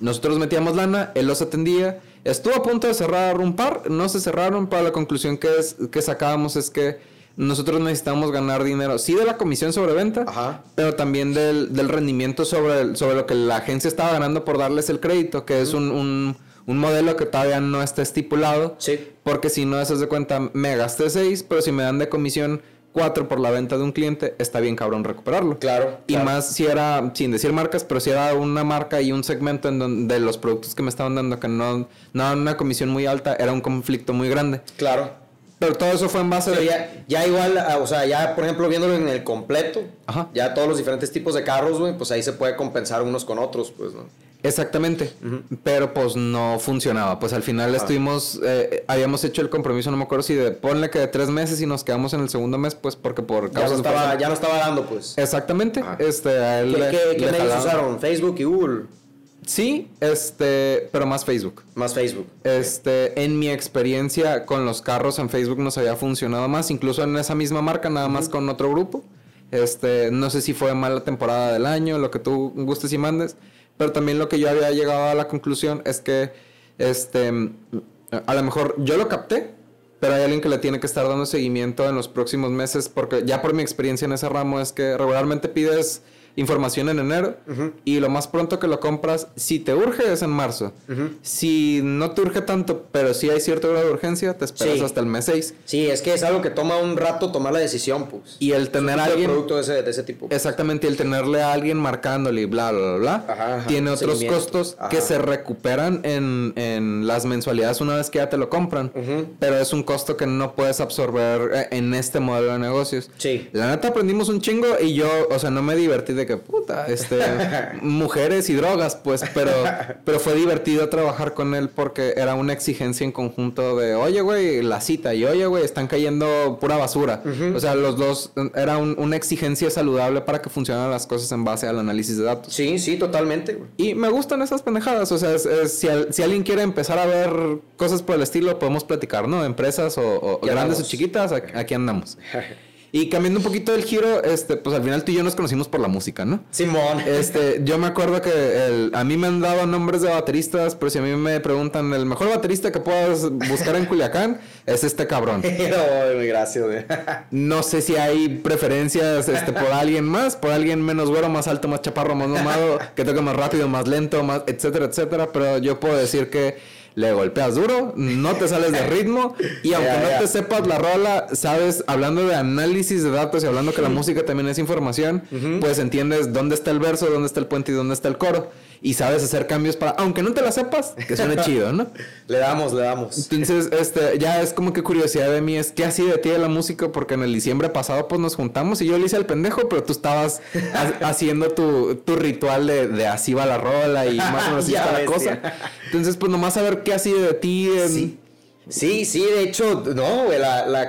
nosotros metíamos lana, él los atendía, estuvo a punto de cerrar un par, no se cerraron, para la conclusión que, es, que sacábamos es que nosotros necesitamos ganar dinero, sí de la comisión sobre venta, Ajá. pero también del, del rendimiento sobre, el- sobre lo que la agencia estaba ganando por darles el crédito, que es un, un, un modelo que todavía no está estipulado. Sí. Porque si no, haces de cuenta, me gasté 6, pero si me dan de comisión 4 por la venta de un cliente, está bien cabrón recuperarlo. Claro. Y claro. más si era, sin decir marcas, pero si era una marca y un segmento en donde de los productos que me estaban dando que no, no daban una comisión muy alta, era un conflicto muy grande. Claro. Pero todo eso fue en base Pero de... ya, ya igual, ah, o sea, ya por ejemplo viéndolo en el completo, Ajá. ya todos los diferentes tipos de carros, güey, pues ahí se puede compensar unos con otros, pues, ¿no? Exactamente. Pero pues no funcionaba. Pues al final estuvimos, eh, habíamos hecho el compromiso, no me acuerdo si de ponle que de tres meses y nos quedamos en el segundo mes, pues porque por Ya no, estaba, fuerza- ya no estaba dando, pues. Exactamente. Ajá. Este, a él ¿Qué, le- qué, medios usaron? Facebook y Google. Sí, este, pero más Facebook. Más Facebook. Este, en mi experiencia con los carros en Facebook nos había funcionado más, incluso en esa misma marca, nada más con otro grupo. Este, no sé si fue mala temporada del año, lo que tú gustes y mandes, pero también lo que yo había llegado a la conclusión es que, este, a lo mejor yo lo capté, pero hay alguien que le tiene que estar dando seguimiento en los próximos meses, porque ya por mi experiencia en ese ramo es que regularmente pides información en enero y lo más pronto que lo compras, si te urge es en marzo. Si no te urge tanto, pero si hay cierto grado de urgencia, te esperas Sí. hasta el mes 6. Sí, es que es algo que toma un rato tomar la decisión, pues. Y el tener a Un alguien... producto de ese, de ese tipo. Exactamente, el tenerle a alguien marcándole y bla, bla, bla, bla, Ajá, ajá, tiene otros costos Ajá. que se recuperan en, en las mensualidades una vez que ya te lo compran. Pero es un costo que no puedes absorber eh, en este modelo de negocios. Sí. La neta aprendimos un chingo y yo, o sea, no me divertí de que puta, este, mujeres y drogas, pues, pero, pero fue divertido trabajar con él porque era una exigencia en conjunto de, oye, güey, la cita y oye, güey, están cayendo pura basura. O sea, los dos, era un- una exigencia saludable para que funcionaran las cosas en base al análisis de datos. Sí, sí, totalmente, güey. Y me gustan esas pendejadas, o sea, es- es- si, al- si alguien quiere empezar a ver cosas por el estilo, podemos platicar, ¿no? Empresas o, grandes andamos. o chiquitas, aquí andamos. Y cambiando un poquito el giro, este, pues al final tú y yo nos conocimos por la música, ¿no? Simón. Este, yo me acuerdo que el- a mí me han dado nombres de bateristas, pero si a mí me preguntan el mejor baterista que puedas buscar en Culiacán, es este cabrón. Muy gracias, güey. No sé si hay preferencias este, por alguien más, por alguien menos güero, más alto, más chaparro, más mamado, que toque más rápido, más lento, más, etcétera, etcétera. Pero yo puedo decir que le golpeas duro, no te sales de ritmo y aunque Ya, no ya. te sepas la rola, sabes, hablando de análisis de datos y hablando que la música también es información, pues entiendes dónde está el verso, dónde está el puente y dónde está el coro. Y sabes hacer cambios para, aunque no te la sepas, que suene chido, ¿no? Le damos, le damos. Entonces, este, ya es como que curiosidad de mí es qué así de ti de la música, porque en el diciembre pasado pues nos juntamos y yo le hice al pendejo, pero tú estabas ha- haciendo tu, tu ritual de, de así va la rola y más o menos así está la cosa. Entonces, pues nomás saber qué así de ti. en- Sí. Sí, sí, de hecho, no,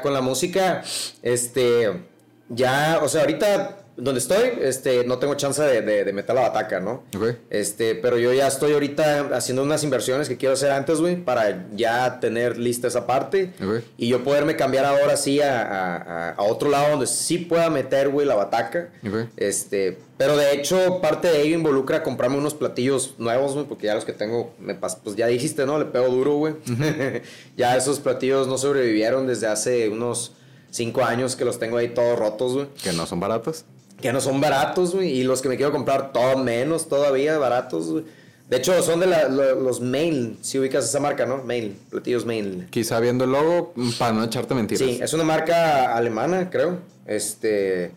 con la música, este, ya, o sea, ahorita donde estoy, este, no tengo chance de, de, de meter la bataca, ¿no? Este, pero yo ya estoy ahorita haciendo unas inversiones que quiero hacer antes, güey, para ya tener lista esa parte. Y yo poderme cambiar ahora sí a, a- otro lado donde sí pueda meter, güey, la bataca. Ok. Este, pero de hecho, parte de ello involucra comprarme unos platillos nuevos, güey, porque ya los que tengo, me pas- pues ya dijiste, ¿no? Le pego duro, güey. ya esos platillos no sobrevivieron desde hace unos cinco años que los tengo ahí todos rotos, güey. Que no son baratos. Que no son baratos, güey. Y los que me quiero comprar, todo menos todavía baratos, güey. De hecho, son de la- lo- los Mail. Si ubicas esa marca, ¿no? Mail. Platillos Mail. Quizá viendo el logo, para no echarte mentiras. Sí, es una marca alemana, creo. Este.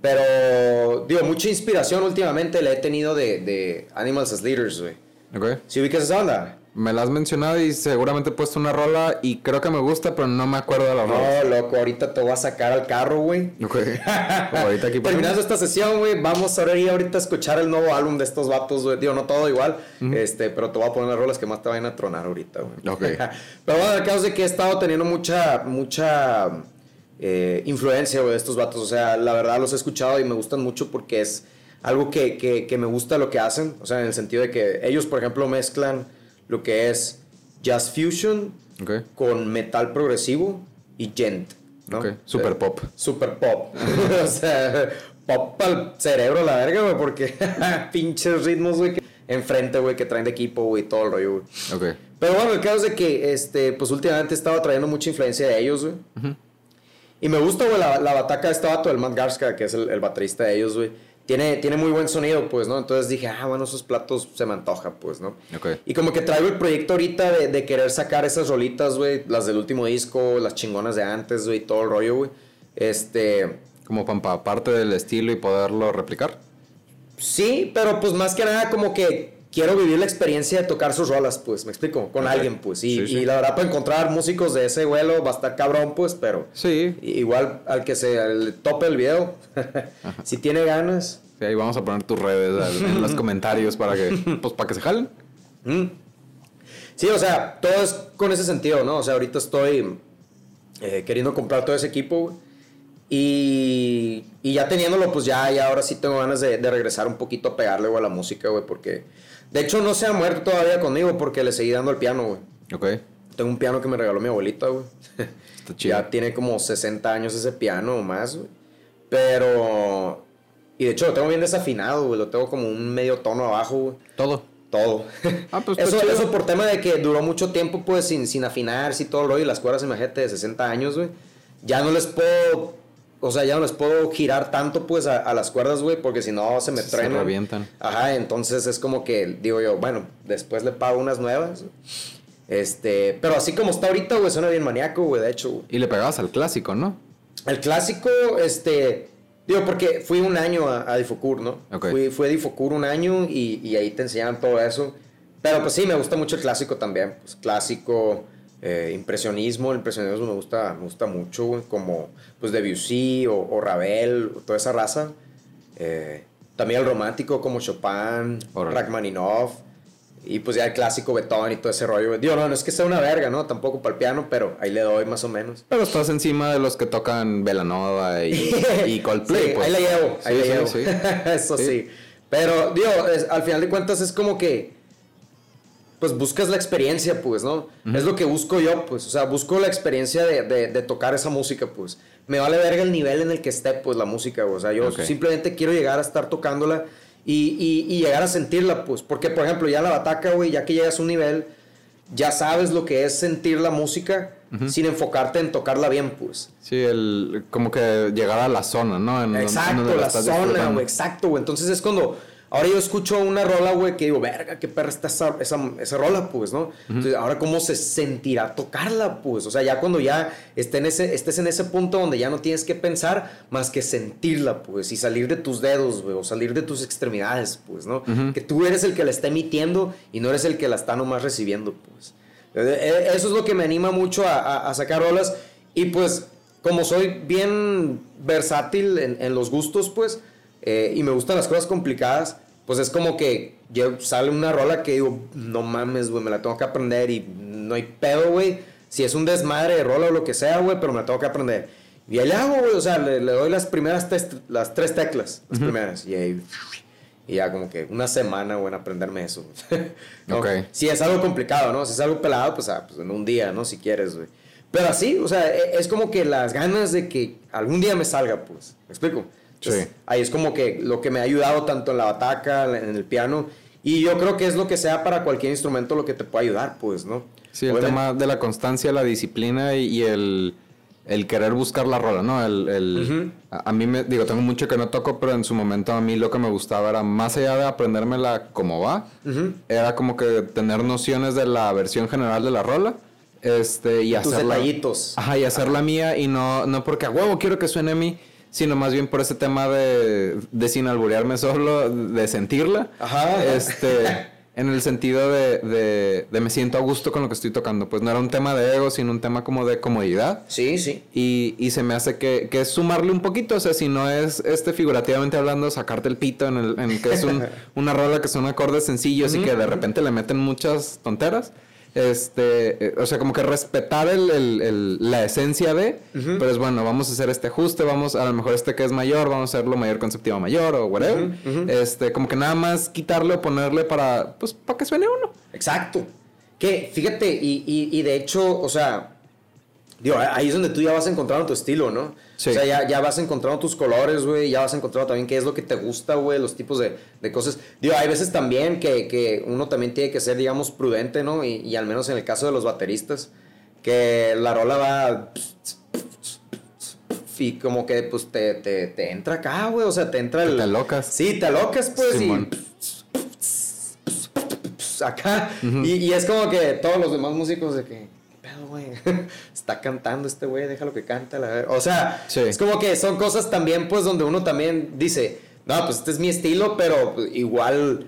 Pero, digo, mucha inspiración últimamente le he tenido de, de Animals as Leaders, güey. Ok. Si ubicas esa onda. Me la has mencionado y seguramente he puesto una rola y creo que me gusta, pero no me acuerdo de la rola. No, loco, ahorita te voy a sacar al carro, güey. Ok. Ahorita aquí Terminando esta sesión, güey, vamos a ir ahorita a escuchar el nuevo álbum de estos vatos, güey. Digo, no todo igual, este, pero te voy a poner las rolas que más te vayan a tronar ahorita, güey. Ok. pero bueno, el caso es de que he estado teniendo mucha, mucha eh, influencia, güey, de estos vatos. O sea, la verdad los he escuchado y me gustan mucho porque es algo que, que, que me gusta lo que hacen. O sea, en el sentido de que ellos, por ejemplo, mezclan lo que es jazz fusion con metal progresivo y gent. ¿no? Ok, super pop. Super pop. o sea, pop al cerebro, la verga, güey, porque pinches ritmos, güey, que- enfrente, güey, que traen de equipo, güey, todo el rollo, güey. Ok. Pero bueno, el caso es de que, este, pues últimamente he estado trayendo mucha influencia de ellos, güey. Y me gusta, güey, la, la bataca de este vato, el Matt Garska, que es el, el baterista de ellos, güey. Tiene, tiene muy buen sonido, pues, ¿no? Entonces dije, ah, bueno, esos platos se me antoja, pues, ¿no? Ok. Y como que traigo el proyecto ahorita de, de querer sacar esas rolitas, güey, las del último disco, las chingonas de antes, güey, todo el rollo, güey. Este, Como para parte del estilo y poderlo replicar. Sí, pero pues más que nada como que quiero vivir la experiencia de tocar sus rolas, pues, me explico, con alguien, pues. Y, Sí, sí. y la verdad, para encontrar músicos de ese vuelo va a estar cabrón, pues, pero Sí. igual al que se tope el video, si tiene ganas. Sí, ahí vamos a poner tus redes en los comentarios para que, pues, para que se jalen. mm. Sí, o sea, todo es con ese sentido, ¿no? O sea, ahorita estoy eh, queriendo comprar todo ese equipo, güey. Y, y ya teniéndolo, pues ya, ya ahora sí tengo ganas de, de regresar un poquito a pegarle, güey, a la música, güey, porque... De hecho, no se ha muerto todavía conmigo porque le seguí dando el piano, güey. Ok. Tengo un piano que me regaló mi abuelita, güey. Está chido. ya tiene como 60 años ese piano o más, güey. Pero... Y de hecho lo tengo bien desafinado, güey. Lo tengo como un medio tono abajo, güey. Todo. Todo. Ah, pues, eso, chido. eso por tema de que duró mucho tiempo, pues, sin, sin afinarse y todo el rollo. Y las cuerdas, imagínate, de 60 años, güey. Ya no les puedo... O sea, ya no les puedo girar tanto, pues, a, a las cuerdas, güey. Porque si no, se me Se truenan. revientan. Ajá, entonces es como que, digo yo, bueno, después le pago unas nuevas. Este... Pero así como está ahorita, güey, suena bien maníaco, güey, de hecho, güey. Y le pegabas al clásico, ¿no? El clásico, este. Digo, porque fui un año a, a Difocur, ¿no? Ok. Fui, fui a Difocur un año y, y ahí te enseñaban todo eso. Pero pues sí, me gusta mucho el clásico también. Pues clásico, eh, impresionismo. El impresionismo me gusta, me gusta mucho, güey, Como pues Debussy o, o Ravel, toda esa raza. Eh, también el romántico como Chopin, Órale. Rachmaninoff. Y pues ya el clásico Beethoven y todo ese rollo. Digo, no, no es que sea una verga, ¿no? Tampoco para el piano, pero ahí le doy más o menos. Pero estás encima de los que tocan Velanova y, y Coldplay, Sí, pues. Ahí la llevo, ahí Sí, la sí, llevo. sí. Eso sí. Sí. Pero, digo, es- al final de cuentas es como que. Pues buscas la experiencia, pues, ¿no? Es lo que busco yo, pues. O sea, busco la experiencia de, de- de tocar esa música, pues. Me vale verga el nivel en el que esté, pues, la música. O sea, yo simplemente quiero llegar a estar tocándola y, y- y llegar a sentirla, pues. Porque, por ejemplo, ya la bataca, güey, ya que llegas a un nivel, ya sabes lo que es sentir la música sin enfocarte en tocarla bien, pues. Sí, el, como que llegar a la zona, ¿no? En, en Exacto, donde la estás zona, güey, exacto, güey. Entonces es cuando. Ahora yo escucho una rola, güey, que digo, verga, qué perra está esa, esa, esa rola, pues, ¿no? Entonces, ahora, ¿cómo se sentirá tocarla, pues? O sea, ya cuando ya esté en ese, estés en ese punto donde ya no tienes que pensar más que sentirla, pues, y salir de tus dedos, güey, o salir de tus extremidades, pues, ¿no? Que tú eres el que la está emitiendo y no eres el que la está nomás recibiendo, pues. Eh, eh, Eso es lo que me anima mucho a, a- a sacar rolas. Y pues, como soy bien versátil en, en los gustos, pues, eh, y me gustan las cosas complicadas, pues es como que sale una rola que digo, no mames, güey, me la tengo que aprender y no hay pedo, güey. Si es un desmadre de rola o lo que sea, güey, pero me la tengo que aprender. Y ahí le hago, güey, o sea, le, le doy las primeras las tres teclas, las primeras. Y ahí, y ya como que una semana, güey, en aprenderme eso. ¿no? Ok. Si es algo complicado, ¿no? Si es algo pelado, pues, ah, pues en un día, ¿no? Si quieres, güey. Pero así, o sea, e- es como que las ganas de que algún día me salga, pues. ¿Me explico? Entonces, Sí. Ahí es como que lo que me ha ayudado tanto en la bataca, en el piano. Y yo creo que es lo que sea para cualquier instrumento lo que te pueda ayudar, pues, ¿no? Sí, el tema de la constancia, la disciplina y, y el, el querer buscar la rola, ¿no? El, el- a, a mí me, digo, tengo mucho que no toco, pero en su momento a mí lo que me gustaba era, más allá de aprendérmela como va, Ujú. era como que tener nociones de la versión general de la rola. Este, y Tus hacerla. detallitos. Ajá, y hacerla mía y no, no porque a huevo quiero que suene a mí, sino más bien por ese tema de, de sin alburearme solo, de sentirla. Ajá. Este, en el sentido de, de, de me siento a gusto con lo que estoy tocando. Pues no era un tema de ego, sino un tema como de comodidad. Sí, sí. Y, y se me hace que, que es sumarle un poquito, o sea, si no es este figurativamente hablando, sacarte el pito en el, en que es un- una rola que son acordes sencillos y que de repente le meten muchas tonteras. Este, eh, o sea, como que respetar el, el- el- la esencia de, pero es bueno, vamos a hacer este ajuste, vamos a lo mejor este que es mayor, vamos a hacerlo mayor conceptiva mayor o whatever. Este, como que nada más quitarle o ponerle para, pues, para que suene uno. Exacto. Que, fíjate, y, y, y de hecho, o sea, digo, ahí es donde tú ya vas encontrando tu estilo, ¿no? Sí. O sea, ya, ya vas encontrando tus colores, güey, ya vas encontrando también qué es lo que te gusta, güey, los tipos de, de cosas. Digo, hay veces también que, que uno también tiene que ser, digamos, prudente, ¿no? Y, y al menos en el caso de los bateristas, que la rola va... Y como que, pues, te, te, te entra acá, güey, o sea, te entra el... te alocas. Sí, te alocas, pues, Simón. y acá. y, y es como que todos los demás músicos de que, ¿qué pedo, güey? Está cantando este güey, déjalo que canta. La ver-". o sea, Sí. es como que son cosas también, pues, donde uno también dice, no, pues este es mi estilo, pero pues, igual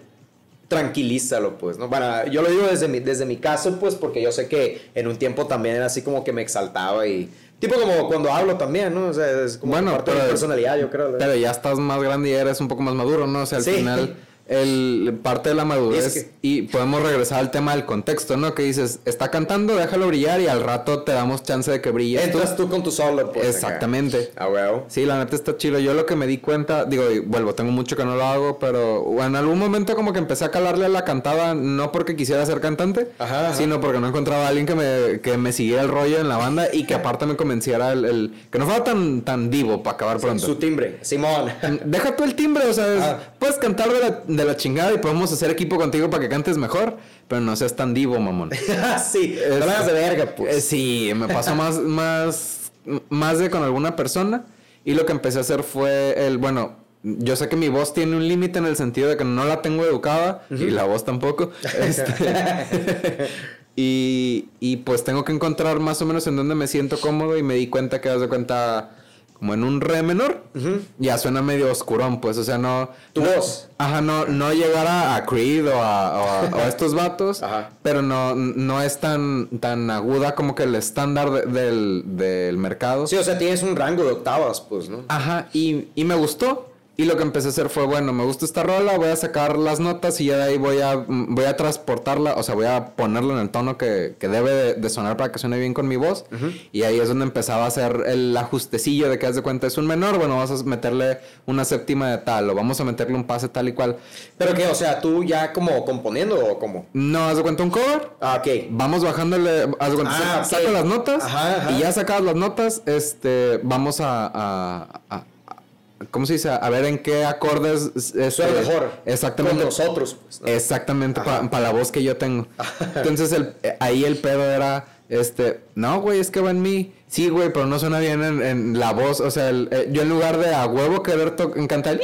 tranquilízalo, pues, ¿no? Bueno, yo lo digo desde mi, desde mi caso, pues, porque yo sé que en un tiempo también era así como que me exaltaba y... Tipo como cuando hablo también, ¿no? O sea, es como Bueno, parte de mi pero- personalidad, yo creo. ¿no? Pero ya estás más grande y eres un poco más maduro, ¿no? O sea, al Sí. final, el, parte de la madurez. Es que- Y podemos regresar al tema del contexto, ¿no? Que dices, está cantando, déjalo brillar y al rato te damos chance de que brille. Entras tú con tu solo, pues. Exactamente. Ah, huevo. Sí, la neta está chido. Yo lo que me di cuenta, digo, y vuelvo, tengo mucho que no lo hago, pero en algún momento como que empecé a calarle a la cantada, no porque quisiera ser cantante, Ajá, ajá. sino porque no encontraba a alguien que me, que me siguiera el rollo en la banda y que aparte me convenciera el, el- que no fuera tan, tan divo para acabar pronto. Su timbre, Simón. Deja tú el timbre, o sea, Ah. puedes cantar de la, de la chingada y podemos hacer equipo contigo para que cantes mejor, pero no seas tan divo, mamón. sí, no hagas de verga, pues. Eh, sí, me pasó más, más, más de con alguna persona y lo que empecé a hacer fue el, bueno, yo sé que mi voz tiene un límite en el sentido de que no la tengo educada y la voz tampoco. Este, y, y pues tengo que encontrar más o menos en dónde me siento cómodo y me di cuenta que, das de cuenta, como en un re menor, ya suena medio oscurón, pues, o sea, no... Tu no- voz. Ajá, no, no llegar a, a Creed o a, o a- o a estos vatos, Ajá. pero no, no es tan, tan aguda como que el estándar de- del, del mercado. Sí, o sea, tienes un rango de octavas, pues, ¿no? Ajá, y, y me gustó. Y lo que empecé a hacer fue, bueno, me gusta esta rola, voy a sacar las notas y ya de ahí voy a, voy a transportarla, o sea, voy a ponerlo en el tono que, que debe de, de sonar para que suene bien con mi voz. Y ahí es donde empezaba a hacer el ajustecillo de que haz de cuenta es un menor, bueno, vamos a meterle una séptima de tal, o vamos a meterle un pase tal y cual. Pero que, o sea, tú ya como componiendo o como. No, haz de cuenta un cover, Ah, ok. Vamos bajándole, haz de cuenta, Ah, sa- ok. saca las notas Ajá, ajá. y ya sacadas las notas, este, vamos a, a- a- a- ¿cómo se dice? A ver en qué acordes este, Suena mejor. Exactamente. Con nosotros, pues. ¿no? Exactamente, para la voz que yo tengo. Entonces el, ahí el pedo era, este, no, güey, es que va en mí. Sí, güey, pero no suena bien en, en la voz. O sea, el- eh, yo en lugar de a huevo querer cantar,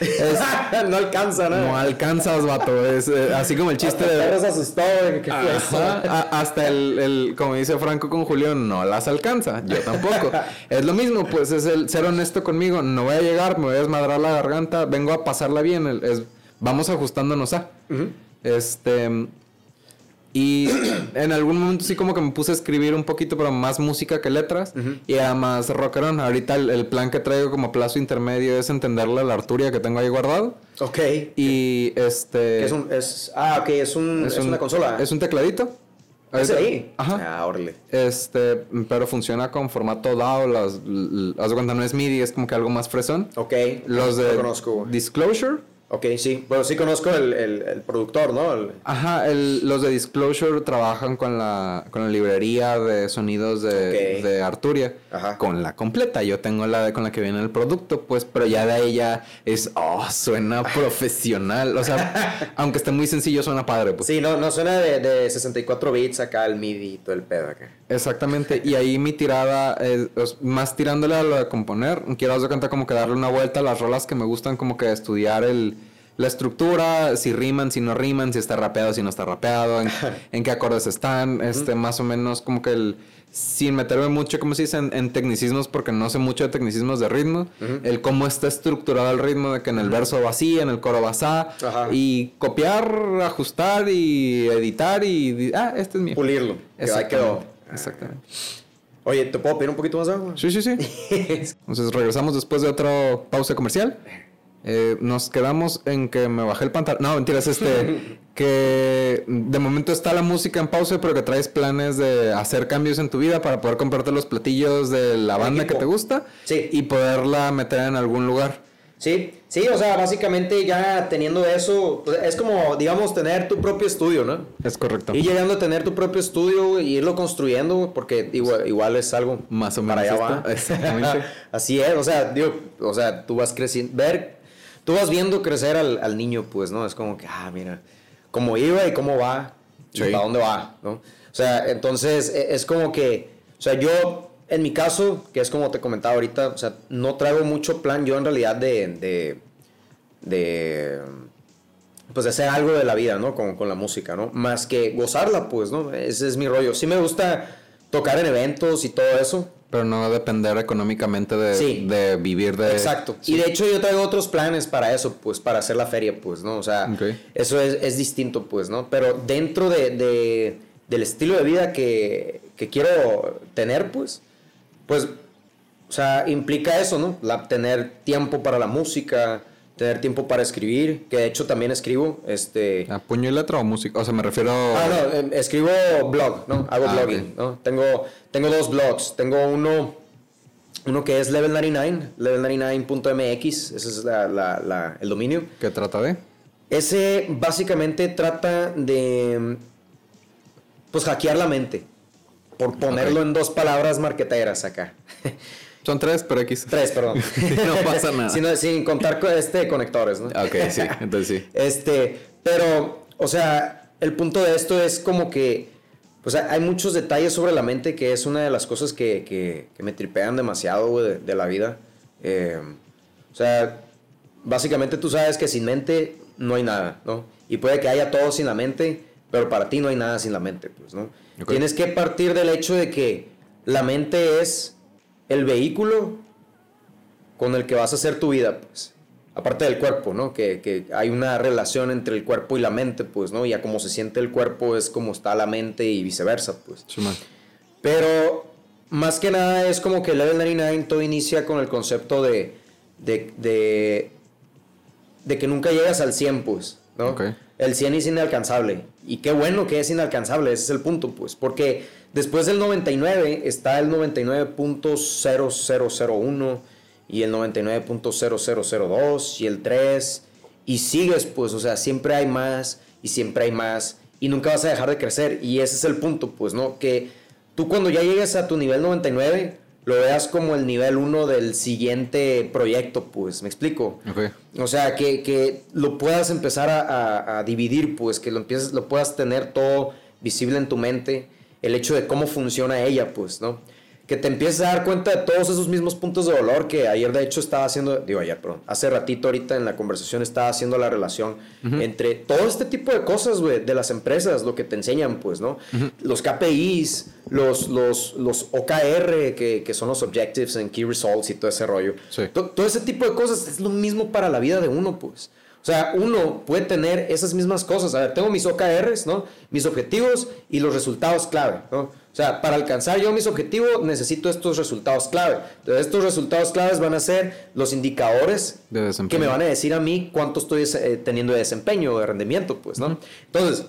es, no alcanza, ¿no? no alcanzas, vato. Es eh, así como el chiste El de... perro se asustó, güey, ¿qué fue eso? Ajá, a- hasta el, el- como dice Franco con Julio, no las alcanza. Yo tampoco. es lo mismo, pues es el ser honesto conmigo. No voy a llegar, me voy a desmadrar la garganta, vengo a pasarla bien. es, vamos ajustándonos a. Este. Y en algún momento sí como que me puse a escribir un poquito, pero más música que letras. Y era más rockerón. Ahorita el, el plan que traigo como plazo intermedio es entenderle la Arturia que tengo ahí guardado. Ok. Y este... Es un, es, ah, ok, es, un, es, un- una consola. Es un tecladito. ¿Es ahí? Ajá. Ah, órale. Este, pero funciona con formato DAO. Las, l- haz de cuenta, no es MIDI, es como que algo más fresón. Ok. Los de No conozco. Disclosure. Ok, sí. Bueno, sí conozco el, el- el productor, ¿no? El- Ajá, el- los de Disclosure trabajan con la, con la librería de sonidos de, Arturia. Ajá. Con la completa. Yo tengo la de, con la que viene el producto, pues, pero ya de ya es, oh, suena profesional. O sea, aunque esté muy sencillo, suena padre, pues. Sí, no, no suena de, de 64 bits acá, el MIDI y todo el pedo acá. Exactamente, y ahí mi tirada es, es más tirándole a lo de componer. Quiero hacer cuenta como que darle una vuelta a las rolas que me gustan, como que estudiar el, la estructura, si riman, si no riman, si está rapeado, si no está rapeado, en, en qué acordes están, este, más o menos como que el, sin meterme mucho, como se dice, en, en tecnicismos, porque no sé mucho de tecnicismos de ritmo, el cómo está estructurado el ritmo, de que en el verso va así, en el coro va así, y copiar, ajustar y editar y, ah, este es mío. Pulirlo. Que. Exactamente. Exactamente. Oye, ¿te puedo pedir un poquito más de agua? Sí, sí, sí. Entonces regresamos después de otra pausa comercial. Eh, nos quedamos en que me bajé el pantalón. No, mentiras, este. que de momento está la música en pausa, pero que traes planes de hacer cambios en tu vida para poder comprarte los platillos de la banda que te gusta Sí. y poderla meter en algún lugar. Sí, sí, o sea, básicamente ya teniendo eso, pues, es como, digamos, tener tu propio estudio, ¿no? Es correcto. Y llegando a tener tu propio estudio y irlo construyendo, porque igual, igual es algo Más o para menos allá va. Así es, o sea, digo, o sea, tú vas creciendo, ver, tú vas viendo crecer al, al niño, pues, ¿no? Es como que, ah, mira, cómo iba y cómo va, y para dónde va, ¿no? O sea, entonces e- es como que, o sea, yo, en mi caso, que es como te comentaba ahorita, o sea, no traigo mucho plan yo en realidad de, de, de pues de hacer algo de la vida, ¿no? Con, con la música, ¿no? Más que gozarla, pues, ¿no? Ese es mi rollo. Sí me gusta tocar en eventos y todo eso. Pero no depender económicamente de, Sí. de vivir de. Exacto. Y de hecho yo traigo otros planes para eso, pues, para hacer la feria, pues, ¿no? O sea, eso es, es distinto, pues, ¿no? Pero dentro de, de- del estilo de vida que, que quiero tener, pues, pues, o sea, implica eso, ¿no? La, tener tiempo para la música, tener tiempo para escribir, que de hecho también escribo, este... ¿A puño y letra o música? O sea, me refiero. Ah, no, em, escribo blog, ¿no? Hago Ah, blogging, ok. ¿no? Tengo, tengo dos blogs. Tengo uno, uno que es Level 99, level99.mx, ese es la- la- la- el dominio. ¿Qué trata de? Ese básicamente trata de, pues, hackear la mente. Por ponerlo Ok. en dos palabras marqueteras acá. Son tres, pero X. Tres, perdón. No pasa nada. Sin, sin contar con este conectores, ¿no? Ok, sí, entonces sí. Este, pero, o sea, el punto de esto es como que, o sea, hay muchos detalles sobre la mente que es una de las cosas que, que- que me tripean demasiado, güey, de, de la vida. Eh, o sea, básicamente tú sabes que sin mente no hay nada, ¿no? Y puede que haya todo sin la mente, pero para ti no hay nada sin la mente, pues, ¿no? Tienes que partir del hecho de que la mente es el vehículo con el que vas a hacer tu vida, pues. Aparte del cuerpo, ¿no? Que, que hay una relación entre el cuerpo y la mente, pues, ¿no? Y a cómo se siente el cuerpo es como está la mente y viceversa, pues. Simón. Pero más que nada es como que Level 99 todo inicia con el concepto de, de, de, de que nunca llegas al 100, pues, ¿no? Ok. El 100 es inalcanzable. Y qué bueno que es inalcanzable, ese es el punto, pues. Porque después del 99 está el 99.0001 y el 99.0002 y el 3 y sigues, pues, o sea, siempre hay más y siempre hay más y nunca vas a dejar de crecer y ese es el punto, pues, ¿no? Que tú cuando ya llegues a tu nivel 99 lo veas como el nivel 1 del siguiente proyecto, pues, ¿me explico? Ok. O sea, que, que lo puedas empezar a, a- a dividir, pues, que lo, empieces, lo puedas tener todo visible en tu mente, el hecho de cómo funciona ella, pues, ¿no? Que te empieces a dar cuenta de todos esos mismos puntos de dolor que ayer, de hecho, estaba haciendo, digo ayer, perdón, hace ratito ahorita en la conversación estaba haciendo la relación entre todo este tipo de cosas, güey, de las empresas, lo que te enseñan, pues, ¿no? Los KPIs, los, los, los OKR, que, que son los Objectives and Key Results y todo ese rollo. Sí. To- todo ese tipo de cosas es lo mismo para la vida de uno, pues. O sea, uno puede tener esas mismas cosas. A ver, tengo mis OKRs, ¿no? Mis objetivos y los resultados clave, ¿no? O sea, para alcanzar yo mis objetivos necesito estos resultados clave. Entonces, estos resultados claves van a ser los indicadores De que me van a decir a mí cuánto estoy eh, teniendo de desempeño o de rendimiento, pues, ¿no? Entonces,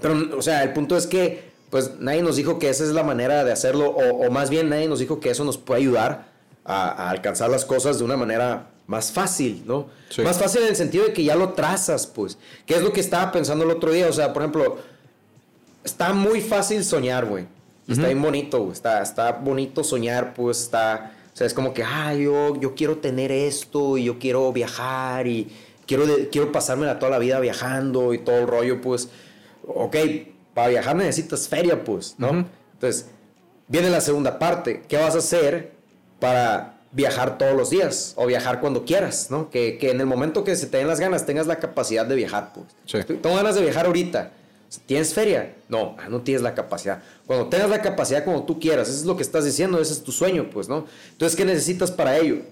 pero, o sea, el punto es que pues nadie nos dijo que esa es la manera de hacerlo, o, más bien nadie nos dijo que eso nos puede ayudar a, alcanzar las cosas de una manera más fácil, ¿no? Más fácil en el sentido de que ya lo trazas, pues. ¿Qué es lo que estaba pensando el otro día? O sea, por ejemplo, está muy fácil soñar, güey. Está bien bonito, güey. Está, está bonito soñar, pues está... O sea, es como que, ah, yo, yo quiero tener esto y yo quiero viajar y quiero, quiero pasármela toda la vida viajando y todo el rollo, pues. Ok, para viajar necesitas feria, pues, ¿no? Entonces, viene la segunda parte. ¿Qué vas a hacer para viajar todos los días o viajar cuando quieras, ¿no? Que, en el momento que se te den las ganas tengas la capacidad de viajar, pues. Sí. Tengo ganas de viajar ahorita. ¿Tienes feria? No, ah, no tienes la capacidad. Cuando tengas la capacidad como tú quieras, eso es lo que estás diciendo, ese es tu sueño, pues, ¿no? Entonces, ¿qué necesitas para ello?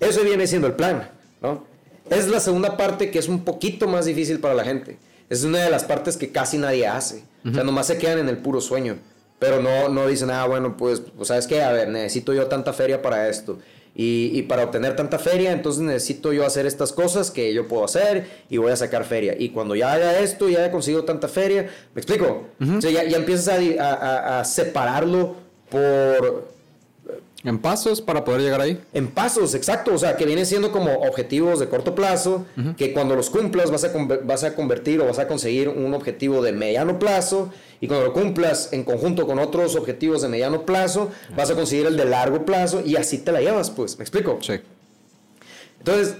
Eso viene siendo el plan, ¿no? Es la segunda parte que es un poquito más difícil para la gente es una de las partes que casi nadie hace. O sea, nomás se quedan en el puro sueño. Pero no, no dicen, ah, bueno, pues, pues, ¿sabes qué? A ver, necesito yo tanta feria para esto. Y, y, para obtener tanta feria, entonces necesito yo hacer estas cosas que yo puedo hacer y voy a sacar feria. Y cuando ya haga esto, ya he conseguido tanta feria, ¿me explico? O sea, ya, ya empiezas a, a, a separarlo por en pasos para poder llegar ahí. En pasos, exacto. O sea, que vienen siendo como objetivos de corto plazo, que cuando los cumplas vas a, vas a convertir o vas a conseguir un objetivo de mediano plazo, y cuando lo cumplas en conjunto con otros objetivos de mediano plazo, vas a conseguir el de largo plazo, y así te la llevas, pues. ¿Me explico? Sí. Entonces,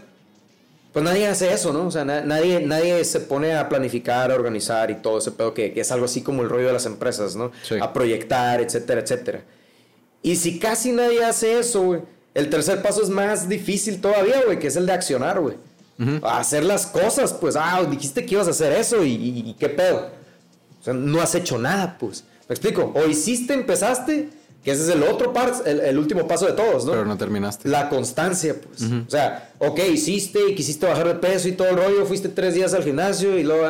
pues nadie hace eso, ¿no? O sea, nadie, nadie se pone a planificar, a organizar y todo ese pedo que, que, es algo así como el rollo de las empresas, ¿no? A proyectar, etcétera, etcétera. Y si casi nadie hace eso, güey, el tercer paso es más difícil todavía, güey, que es el de accionar, güey. Hacer las cosas, pues, ah, dijiste que ibas a hacer eso y, qué pedo. O sea, no has hecho nada, pues. ¿Me explico? O hiciste, empezaste, que ese es el otro paso, el, último paso de todos, ¿no? Pero no terminaste. La constancia, pues. O sea, ok, hiciste y quisiste bajar de peso y todo el rollo, fuiste tres días al gimnasio y luego,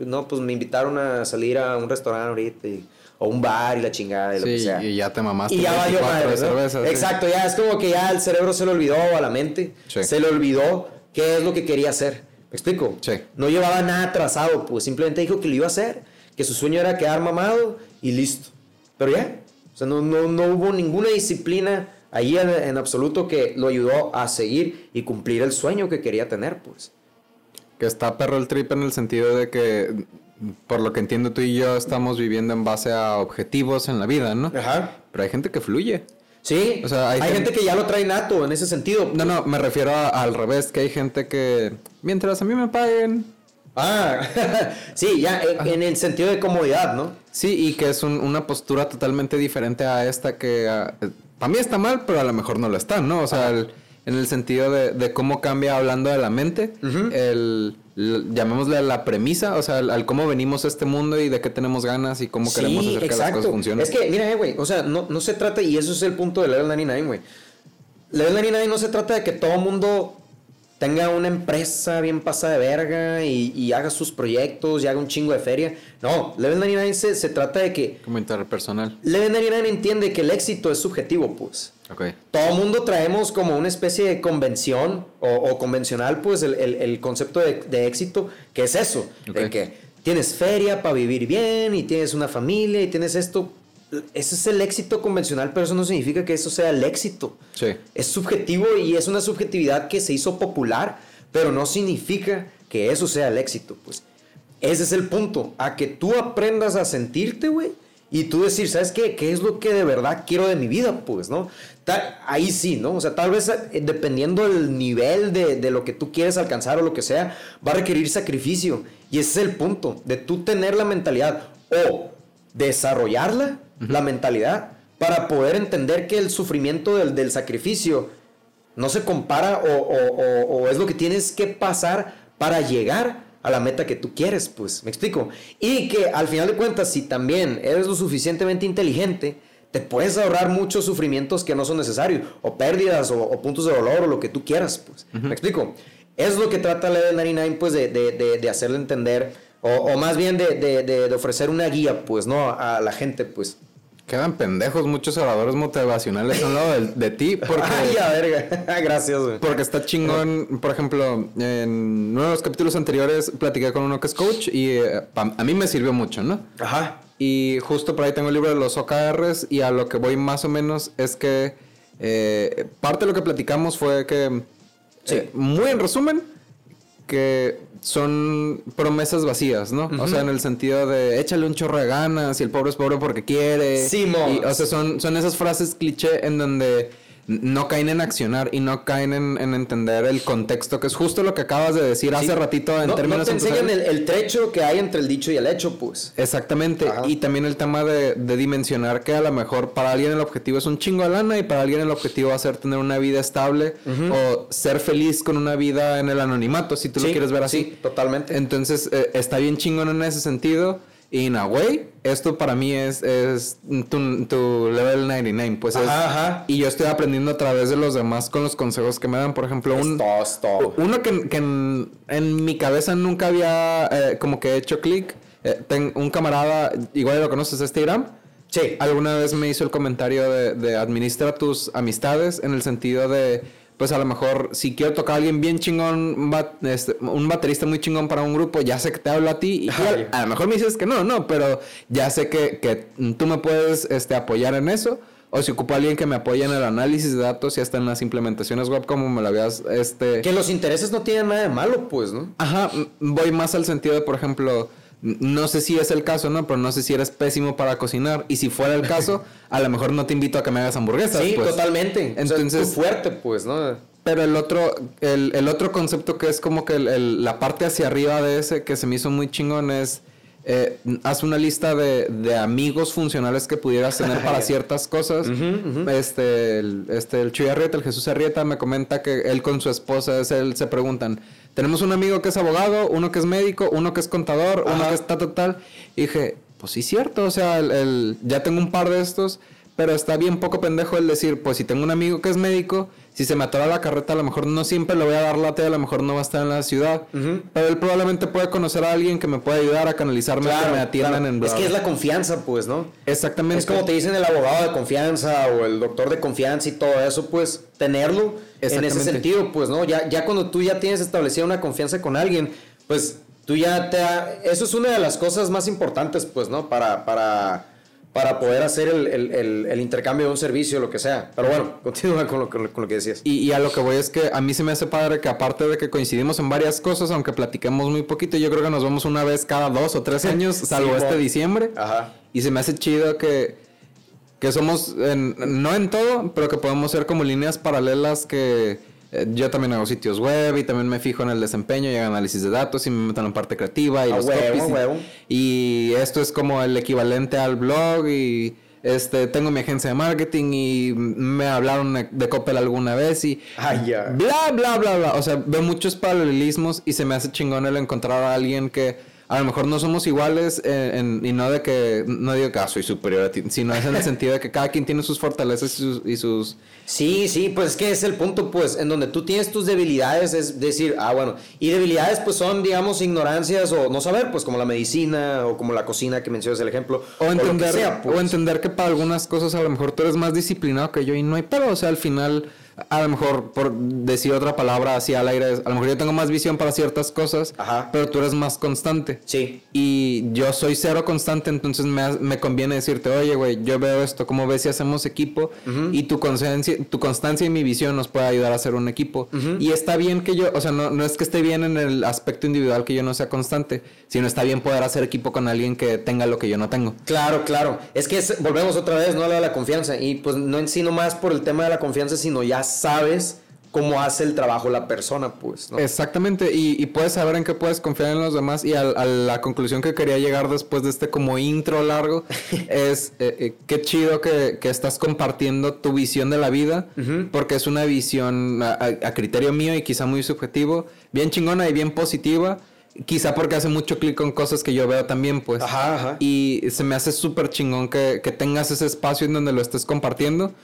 no, pues me invitaron a salir a un restaurante ahorita y o un bar y la chingada y lo que sea. Y ya te mamaste. Y ya valió madre. Exacto, ya es como que ya el cerebro se le olvidó a la mente. Se le olvidó qué es lo que quería hacer. ¿Me explico? No llevaba nada trazado, pues simplemente dijo que lo iba a hacer, que su sueño era quedar mamado y listo. Pero ya, o sea, no, no, no hubo ninguna disciplina ahí en, en, absoluto que lo ayudó a seguir y cumplir el sueño que quería tener, pues. Que está perro el trip en el sentido de que por lo que entiendo tú y yo estamos viviendo en base a objetivos en la vida, ¿no? Ajá. Pero hay gente que fluye. Sí, o sea, hay, gente, que ya lo trae nato en ese sentido. No, no, me refiero al revés, que hay gente que mientras a mí me paguen. Ah, sí, ya en, el sentido de comodidad, ¿no? Sí, y que es una postura totalmente diferente a esta que para mí está mal, pero a lo mejor no lo está, ¿no? O sea, en el sentido de, cómo cambia hablando de la mente, el llamémosle la premisa, o sea, al, cómo venimos a este mundo y de qué tenemos ganas y cómo queremos hacer que las cosas funcionen. Es que, mira, eh, güey, o sea, no, no se trata, y eso es el punto de Level 99, güey. Level 99 no se trata de que todo mundo tenga una empresa bien pasada de verga y, haga sus proyectos y haga un chingo de feria. No, Level 99 se, se trata de que... Como personal. Level 99 entiende que el éxito es subjetivo, pues. Okay. Todo el mundo traemos como una especie de convención o, convencional, pues, el, el, concepto de, éxito, que es eso, de que tienes feria para vivir bien y tienes una familia y tienes esto. Ese es el éxito convencional, pero eso no significa que eso sea el éxito. Sí. Es subjetivo y es una subjetividad que se hizo popular, pero no significa que eso sea el éxito, pues. Ese es el punto, a que tú aprendas a sentirte, güey, y tú decir, ¿sabes qué? ¿Qué es lo que de verdad quiero de mi vida? Pues, ¿no? ahí sí, ¿no? O sea, tal vez eh, dependiendo del nivel de, lo que tú quieres alcanzar o lo que sea, va a requerir sacrificio. Y ese es el punto, de tú tener la mentalidad o desarrollarla, la mentalidad, para poder entender que el sufrimiento del, sacrificio no se compara o, es lo que tienes que pasar para llegar a la meta que tú quieres, pues, me explico. Y que al final de cuentas, si también eres lo suficientemente inteligente, te puedes ahorrar muchos sufrimientos que no son necesarios, o pérdidas, o, puntos de dolor, o lo que tú quieras, pues. ¿Me explico? Es lo que trata Level 99, pues, de, de, de, hacerle entender, o, o más bien de, de, ofrecer una guía, pues, ¿no? A la gente, pues. Quedan pendejos muchos oradores motivacionales a un lado de, ti. Porque, Ay, a verga. Gracias, güey. Porque está chingón. Por ejemplo, en uno de los capítulos anteriores platiqué con uno que es coach y eh, a mí me sirvió mucho, ¿no? Ajá. Y justo por ahí tengo el libro de los OKRs y a lo que voy más o menos es que eh, parte de lo que platicamos fue que, eh, muy en resumen, que son promesas vacías, ¿no? O sea, en el sentido de échale un chorro de ganas y el pobre es pobre porque quiere. Sí, y, O sea, son, son esas frases cliché en donde no caen en accionar y no caen en, entender el contexto, que es justo lo que acabas de decir hace ratito en términos... No te enseñan el, trecho que hay entre el dicho y el hecho, pues. Exactamente. Y también el tema de, dimensionar que a lo mejor para alguien el objetivo es un chingo de lana y para alguien el objetivo va a ser tener una vida estable o ser feliz con una vida en el anonimato, si tú lo quieres ver así. Sí, totalmente. Entonces, eh, está bien chingón en ese sentido. In a way, esto para mí es, es tu, tu, level 99. Pues ajá, Y yo estoy aprendiendo a través de los demás con los consejos que me dan. Por ejemplo, un, uno que, que en, mi cabeza nunca había eh, como que hecho clic. Eh, un camarada, igual lo conoces, este Iram. Sí. Alguna vez me hizo el comentario de, de administra tus amistades en el sentido de pues a lo mejor si quiero tocar a alguien bien chingón, este, un baterista muy chingón para un grupo, ya sé que te hablo a ti y a, lo mejor me dices que no, no, pero ya sé que, que tú me puedes este, apoyar en eso. O si ocupo a alguien que me apoye en el análisis de datos y hasta en las implementaciones web como me lo habías... Este... Que los intereses no tienen nada de malo, pues, ¿no? Ajá, voy más al sentido de, por ejemplo no sé si es el caso, ¿no? Pero no sé si eres pésimo para cocinar. Y si fuera el caso, a lo mejor no te invito a que me hagas hamburguesas. Sí, pues. totalmente. Entonces, fuerte, pues, ¿no? Pero el otro, el, otro concepto que es como que la parte hacia arriba de ese que se me hizo muy chingón es eh, haz una lista de, amigos funcionales que pudieras tener para ciertas cosas. Este, el, este, el Chuy Arrieta, el Jesús Arrieta, me comenta que él con su esposa es él, se preguntan, tenemos un amigo que es abogado, uno que es médico, uno que es contador, uno que está total. Y dije, pues sí, cierto, o sea, el, ya tengo un par de estos, pero está bien poco pendejo el decir, pues si tengo un amigo que es médico, si se me atora la carreta, a lo mejor no siempre le voy a dar late, a lo mejor no va a estar en la ciudad. Pero él probablemente puede conocer a alguien que me pueda ayudar a canalizarme, que me atiendan en Es que es la confianza, pues, ¿no? Exactamente. Es como te dicen el abogado de confianza o el doctor de confianza y todo eso, pues, tenerlo en ese sentido, pues, ¿no? Ya, ya cuando tú ya tienes establecida una confianza con alguien, pues, tú ya te... Eso es una de las cosas más importantes, pues, ¿no? Para... para para poder hacer el, intercambio de un servicio, lo que sea. Pero bueno, continúa con lo, con lo, que decías. Y, a lo que voy es que a mí se me hace padre que aparte de que coincidimos en varias cosas, aunque platiquemos muy poquito, yo creo que nos vemos una vez cada dos o tres años, salvo este diciembre. Ajá. Y se me hace chido que, que somos, no en todo, pero que podemos ser como líneas paralelas que eh, yo también hago sitios web y también me fijo en el desempeño y análisis de datos y me meto en la parte creativa y los huevo, y, esto es como el equivalente al blog y este tengo mi agencia de marketing y me hablaron de Coppel alguna vez y bla bla bla bla, o sea, veo muchos paralelismos y se me hace chingón el encontrar a alguien que a lo mejor no somos iguales eh, y no de que, no digo que ah, soy superior a ti, sino es en el sentido de que cada quien tiene sus fortalezas y sus, Sí, sí, pues es que es el punto, pues, en donde tú tienes tus debilidades, es decir, ah, bueno, y debilidades pues son, digamos, ignorancias o no saber, pues como la medicina o como la cocina que mencionas el ejemplo. O entender, o pues. entender que para algunas cosas a lo mejor tú eres más disciplinado que yo y no hay pero, o sea, al final a lo mejor por decir otra palabra así al aire, a lo mejor yo tengo más visión para ciertas cosas, pero tú eres más constante. Sí. Y yo soy cero constante, entonces me, me conviene decirte, oye, güey, yo veo esto, ¿cómo ves si hacemos equipo? Y tu constancia, tu constancia y mi visión nos puede ayudar a hacer un equipo. Y está bien que yo, o sea, no, no es que esté bien en el aspecto individual que yo no sea constante, sino está bien poder hacer equipo con alguien que tenga lo que yo no tengo. Claro, claro. Es que volvemos otra vez, ¿no? A la confianza. Y pues no en sí nomás por el tema de la confianza, sino ya sabes cómo hace el trabajo la persona, pues. Exactamente, y, puedes saber en qué puedes confiar en los demás. Y a, la conclusión que quería llegar después de este como intro largo es eh, eh, qué chido que, estás compartiendo tu visión de la vida, porque es una visión a, criterio mío y quizá muy subjetivo, bien chingona y bien positiva. Quizá porque hace mucho clic con cosas que yo veo también, pues. Ajá, ajá. Y se me hace súper chingón que, que tengas ese espacio en donde lo estés compartiendo,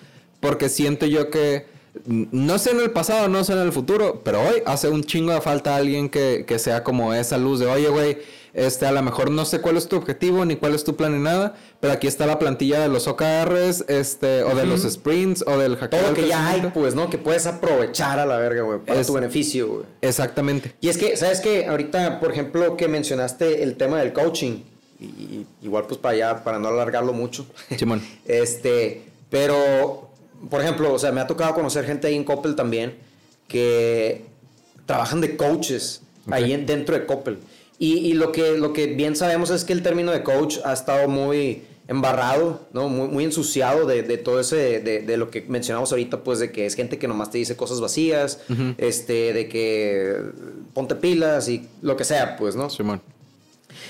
porque siento yo que no sé en el pasado, no sé en el futuro, pero hoy hace un chingo de falta alguien que, que sea como esa luz de, oye, güey, este, a lo mejor no sé cuál es tu objetivo ni cuál es tu plan ni nada, pero aquí está la plantilla de los OKRs, este, o de los sprints, o del hackeo. Todo que ya hay, pues, ¿no? Que puedes aprovechar a la verga, güey, para tu beneficio, güey. Exactamente. Y es que, ¿sabes qué? Ahorita, por ejemplo, que mencionaste el tema del coaching, y, igual pues para allá, para no alargarlo mucho. Simón. este, pero, por ejemplo, o sea, me ha tocado conocer gente ahí en Coppel también que trabajan de coaches ahí en- dentro de Coppel. Y, y lo, que, lo que bien sabemos es que el término de coach ha estado muy embarrado, ¿no? Muy, muy ensuciado de, de todo ese, de, de lo que mencionamos ahorita, pues de que es gente que nomás te dice cosas vacías, este, de que ponte pilas y lo que sea, pues, ¿no? Simón.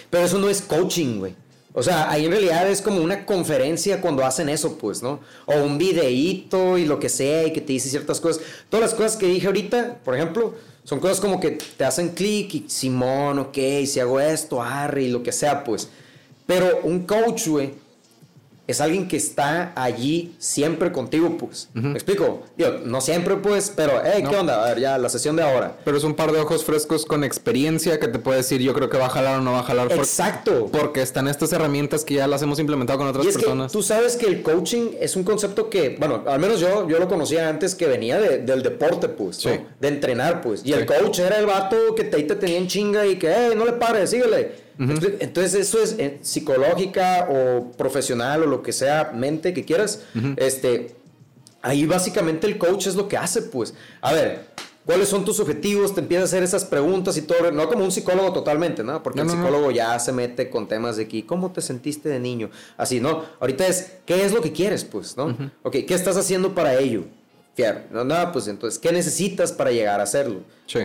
Pero eso no es coaching, güey. O sea, ahí en realidad es como una conferencia cuando hacen eso, pues, ¿no? O un videíto y lo que sea y que te dice ciertas cosas. Todas las cosas que dije ahorita, por ejemplo, son cosas como que te hacen clic y Simón, ok, si hago esto, arre y lo que sea, pues. Pero un coach, güey, es alguien que está allí siempre contigo, pues. ¿Me explico? Digo, no siempre, pues, pero, hey, ¿qué No. onda? A ver, ya, la sesión de ahora. Pero es un par de ojos frescos con experiencia que te puede decir yo creo que va a jalar o no va a jalar. Exacto. Porque están estas herramientas que ya las hemos implementado con otras Y es personas. que tú sabes que el coaching es un concepto que, bueno, al menos yo, yo lo conocía antes que venía de- del deporte, pues, ¿no? Sí. de entrenar, pues. Y el Sí. coach era el vato que te, te tenía en chinga y que, hey, no le pares, síguele. Entonces- Entonces, eso es eh, psicológica o profesional o lo que sea, mente que quieras. Este, ahí básicamente el coach es lo que hace, pues. A ver. ¿Cuáles son tus objetivos? Te empieza a hacer esas preguntas y todo. No como un psicólogo totalmente, ¿no? Porque No, el no, no. psicólogo ya se mete con temas de aquí, ¿cómo te sentiste de niño? Así, ¿no? Ahorita es, ¿qué es lo que quieres, pues, no? Ok, ¿qué estás haciendo para ello? Fier. No, no, pues entonces, ¿qué necesitas para llegar a hacerlo? Sí.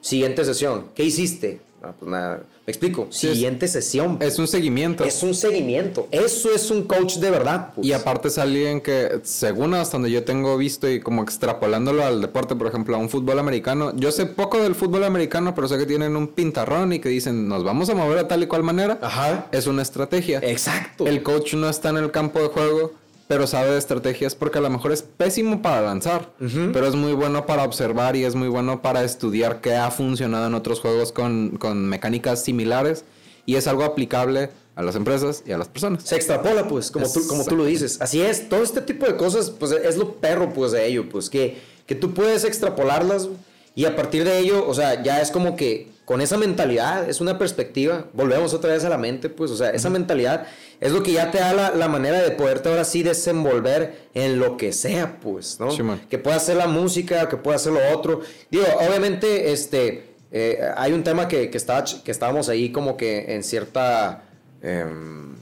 Siguiente sesión, ¿qué hiciste? No, pues nada, me explico. Sí, es- Siguiente sesión. Es un seguimiento. Es un seguimiento. Eso es un coach de verdad. pues. Y aparte es alguien que, según hasta donde yo tengo visto y como extrapolándolo al deporte, por ejemplo, a un fútbol americano, yo sé poco del fútbol americano, pero sé que tienen un pintarrón y que dicen, nos vamos a mover a tal y cual manera. Ajá. Es una estrategia. Exacto. El coach no está en el campo de juego, pero sabe de estrategias porque a lo mejor es pésimo para lanzar, pero es muy bueno para observar y es muy bueno para estudiar qué ha funcionado en otros juegos con, con mecánicas similares y es algo aplicable a las empresas y a las personas. se extrapola, pues, como tú, como tú lo dices. Así es, todo este tipo de cosas, pues, es lo perro, pues, de ello, pues, que, que tú puedes extrapolarlas y a partir de ello, o sea, ya es como que con esa mentalidad, es una perspectiva, volvemos otra vez a la mente, pues, o sea, esa mentalidad es lo que ya te da la, la manera de poderte ahora sí desenvolver en lo que sea, pues, ¿no? Simón. que pueda ser la música, que pueda ser lo otro. Digo, obviamente, este, eh, hay un tema que, que, estaba, que estábamos ahí como que en cierta, em,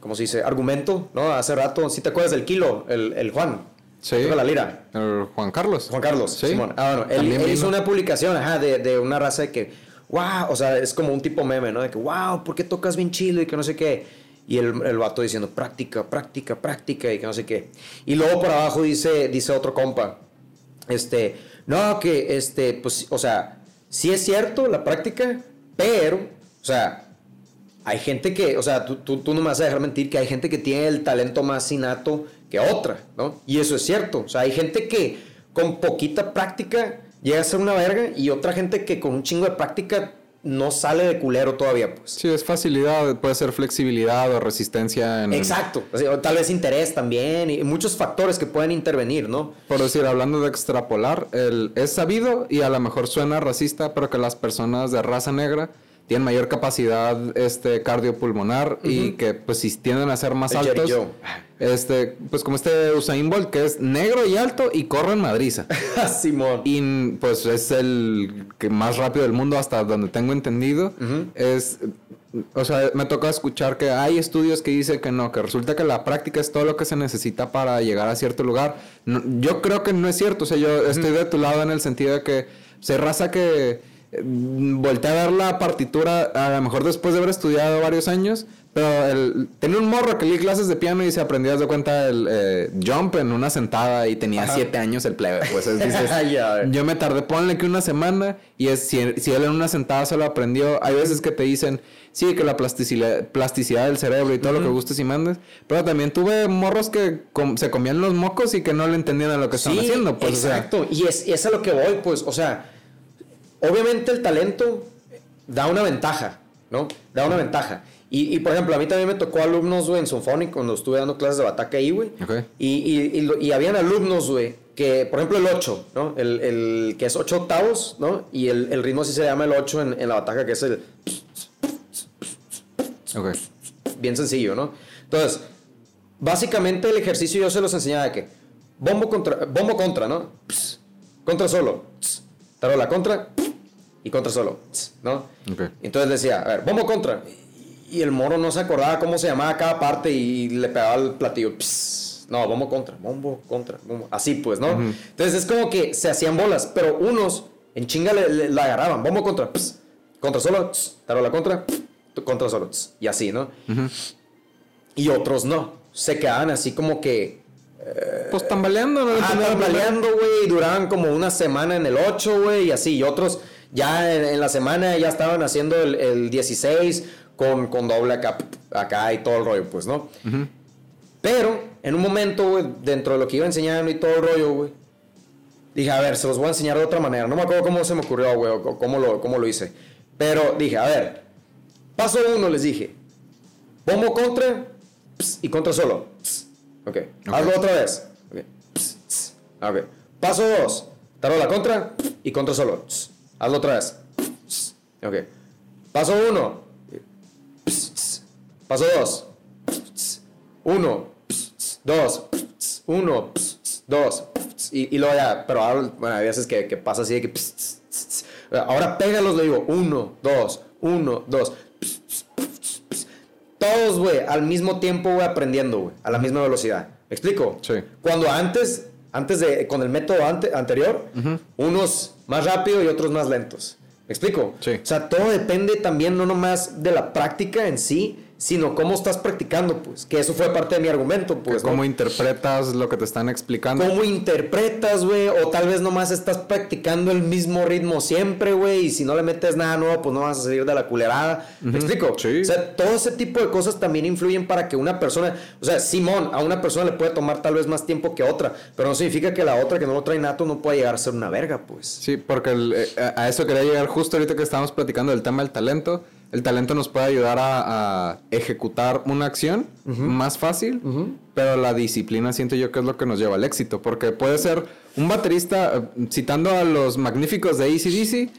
¿cómo se dice? Argumento, ¿no? Hace rato, si te acuerdas del Kilo, el, el Juan, Sí. toca la lira. El Juan Carlos. Juan Carlos, Sí. Simón. Ah, bueno, él, él hizo una publicación, ajá, de, de una raza de que, wow, o sea, es como un tipo meme, ¿no? De que, wow, ¿por qué tocas bien chido y que no sé qué? Y el, el vato diciendo, práctica, práctica, práctica y que no sé qué. Y luego por abajo dice, dice otro compa, este, no, que, este, pues, o sea, sí es cierto la práctica, pero, o sea, hay gente que, o sea, tú, tú, tú no me vas a dejar mentir que hay gente que tiene el talento más innato que otra, ¿no? Y eso es cierto. O sea, hay gente que con poquita práctica llega a ser una verga y otra gente que con un chingo de práctica no sale de culero todavía, pues. Sí, es facilidad, puede ser flexibilidad o resistencia en... Exacto. O tal vez interés también y muchos factores que pueden intervenir, ¿no? Por decir, hablando de extrapolar, el, es sabido y a lo mejor suena racista, pero que las personas de raza negra tienen mayor capacidad este, cardiopulmonar y que pues si tienden a ser más El Jerry altos, Joe. este, pues como este Usain Bolt que es negro y alto y corre en madriza. Simón. Y pues es el que más rápido del mundo hasta donde tengo entendido. Es, o sea, me toca escuchar que hay estudios que dicen que no, que resulta que la práctica es todo lo que se necesita para llegar a cierto lugar. No- yo creo que no es cierto. O sea, yo estoy de tu lado en el sentido de que se raza que eh, voltea a ver la partitura a lo mejor después de haber estudiado varios años. Pero el, tenía un morro que leí clases de piano y se aprendió de cuenta el eh, jump en una sentada y tenía Ajá. siete años el plebe. Pues es- dices, yo me tardé, ponle que una semana y es si, si él en una sentada se lo aprendió, hay veces que te dicen, sí, que la plasticidad, plasticidad del cerebro y todo lo que gustes y mandes, pero también tuve morros que com- se comían los mocos y que no le entendían a lo que estaban haciendo. Pues, o sea, exacto. y es, es a lo que voy, pues, o sea, obviamente el talento da una ventaja, ¿no? Da una ventaja. Y, y, por ejemplo, a mí también me tocó alumnos, güey, en Symphonic cuando estuve dando clases de bataca ahí, güey. Ok. Y, y, y, habían alumnos, güey, que, por ejemplo, el 8, ¿no? El, el que es 8 octavos, ¿no? Y el, el ritmo sí se llama el 8 en, en la bataca, que es el... Ok. Bien sencillo, ¿no? Entonces, básicamente el ejercicio yo se los enseñaba de que bombo contra, bombo contra, ¿no? Contra solo, tarola contra y contra solo, ¿no? Entonces decía, a ver, bombo contra. Y el moro no se acordaba cómo se llamaba cada parte y le pegaba el platillo. ps, no, bombo contra, bombo contra, bombo. Así pues, ¿no? Entonces es como que se hacían bolas, pero unos en chinga le, le- la agarraban. Bombo contra, ps, contra solo, ps, tarola contra, contra solo, y así, ¿no? Y otros no. Se quedaban así como que Pues tambaleando, ¿no? Ah, tambaleando, güey, duraban como una semana en el 8, güey, y así. Y otros ya en, en la semana ya estaban haciendo el, el 16 con, con doble acá, acá y todo el rollo, pues, ¿no? Pero en un momento, güey, dentro de lo que iba enseñando y todo el rollo, güey, dije, a ver, se los voy a enseñar de otra manera. No me acuerdo cómo se me ocurrió, güey, o cómo lo, cómo lo hice. Pero dije, a ver, paso uno, les dije, bombo contra ps, y contra solo. Ps. Ok, hazlo otra vez. Ok, ps, ps. Ok, paso dos, tarola contra y contra solo. Hazlo otra vez. Ok, paso uno, paso dos, uno, dos, uno, dos, y, y luego ya, pero ahora, bueno, hay veces que, que pasa así de que, ahora pégalos, le digo, uno, dos, uno, dos, todos, güey, al mismo tiempo, güey, aprendiendo, güey, a la misma velocidad. ¿Me explico? Sí. Cuando antes, antes de, con el método ante- anterior, unos más rápido y otros más lentos. ¿Me explico? Sí. O sea, todo depende también no nomás de la práctica en sí, sino cómo estás practicando, pues. Que eso fue parte de mi argumento, pues. ¿no? Cómo interpretas lo que te están explicando. cómo interpretas, güey, o tal vez nomás estás practicando el mismo ritmo siempre, güey, y si no le metes nada nuevo, pues no vas a salir de la culerada. ¿Me explico? Sí. O sea, todo ese tipo de cosas también influyen para que una persona, o sea, Simón, a una persona le puede tomar tal vez más tiempo que a otra, pero no significa que la otra que no lo trae nato no pueda llegar a ser una verga, pues. Sí, porque el- eh, a eso quería llegar justo ahorita que estábamos platicando del tema del talento. El talento nos puede ayudar a, a ejecutar una acción más fácil, pero la disciplina siento yo que es lo que nos lleva al éxito, porque puede ser un baterista, eh, citando a los magníficos de ACDC,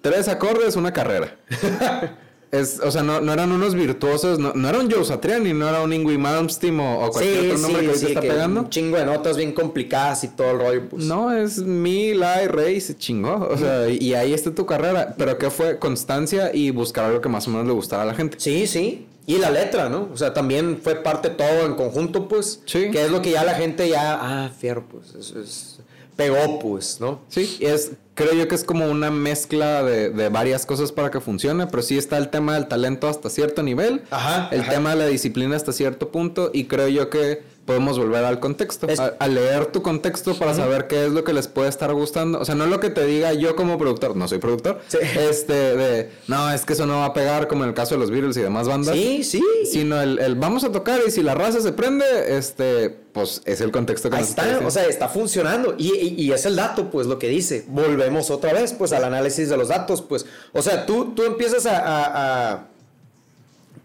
tres acordes, una carrera. Es, o sea, no, no eran unos virtuosos, no, no era un Joe Satriani, no era un Ingrid Malmsteen o, o cualquier otro nombre que ahorita está que pegando. Un chingo de notas bien complicadas y todo el rollo, pues. No, es mi, la y rey, se chingó. O sea, y ahí está tu carrera. Pero que fue constancia y buscar algo que más o menos le gustara a la gente. Sí, sí. Y la letra, ¿no? O sea, también fue parte todo en conjunto, pues. Sí. Que es lo que ya la gente ya, ah, fierro, pues. Eso es. Pegó, pues, ¿no? Sí, y es, creo yo que es como una mezcla de, de varias cosas para que funcione, pero sí está el tema del talento hasta cierto nivel, Ajá, el ajá. tema de la disciplina hasta cierto punto, y creo yo que podemos volver al contexto, Es- a, a leer tu contexto para saber qué es lo que les puede estar gustando. O sea, no es lo que te diga yo como productor, no soy productor, Sí. este, de, no, es que eso no va a pegar como en el caso de los Beatles y demás bandas. Sí, sí. Sino el, el vamos a tocar y si la raza se prende, este, pues es el contexto que Ahí nos está, o sea, está funcionando. Y, y- y es el dato, pues, lo que dice. Volvemos otra vez, pues, al análisis de los datos, pues. O sea, tú, tú empiezas a, a- a-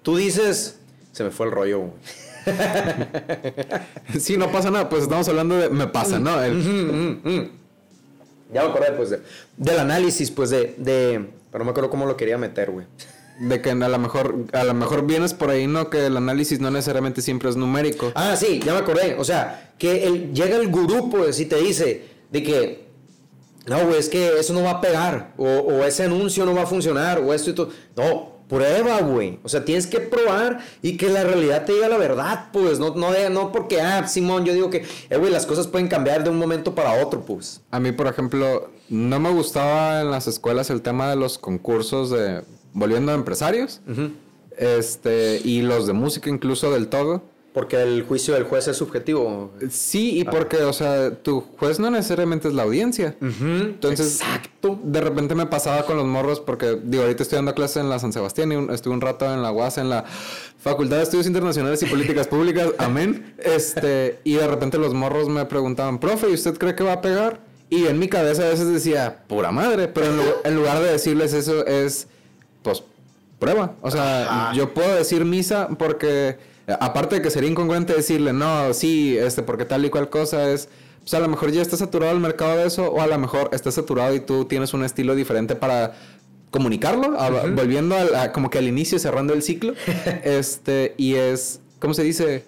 Tú dices... Se me fue el rollo. Sí, no pasa nada, pues estamos hablando de me pasa, ¿no? El- Ya me acordé, pues, de- del análisis, pues, de, de... Pero no me acuerdo cómo lo quería meter, güey. de que a lo mejor a lo mejor vienes por ahí, ¿no? Que el análisis no necesariamente siempre es numérico. Ah, sí, ya me acordé. O sea, que el- llega el gurú, pues, y te dice de que, no, güey, es que eso no va a pegar, o, o ese anuncio no va a funcionar, o esto y todo. No, prueba, güey. O sea, tienes que probar y que la realidad te diga la verdad, pues. No, no, no porque, ah, Simón, yo digo que, eh, güey, las cosas pueden cambiar de un momento para otro, pues. A mí, por ejemplo, no me gustaba en las escuelas el tema de los concursos de volviendo a empresarios. Este, y los de música incluso del todo. Porque el juicio del juez es subjetivo. Sí, y porque, o sea, tu juez no necesariamente es la audiencia. Entonces, Exacto. de repente me pasaba con los morros porque, digo, ahorita estoy dando clases en la San Sebastián y un- estuve un rato en la UAS, en la Facultad de Estudios Internacionales y Políticas Públicas, amén. Este, y de repente los morros me preguntaban, profe, ¿y usted cree que va a pegar? Y en mi cabeza a veces decía, pura madre, pero en, lu- en lugar de decirles eso es, pues, prueba. O sea, Ajá. yo puedo decir misa porque, aparte de que sería incongruente decirle, no, sí, este, porque tal y cual cosa es, pues a lo mejor ya está saturado el mercado de eso, o a lo mejor está saturado y tú tienes un estilo diferente para comunicarlo, volviendo a, como que al inicio, cerrando el ciclo. este, y es, ¿cómo se dice?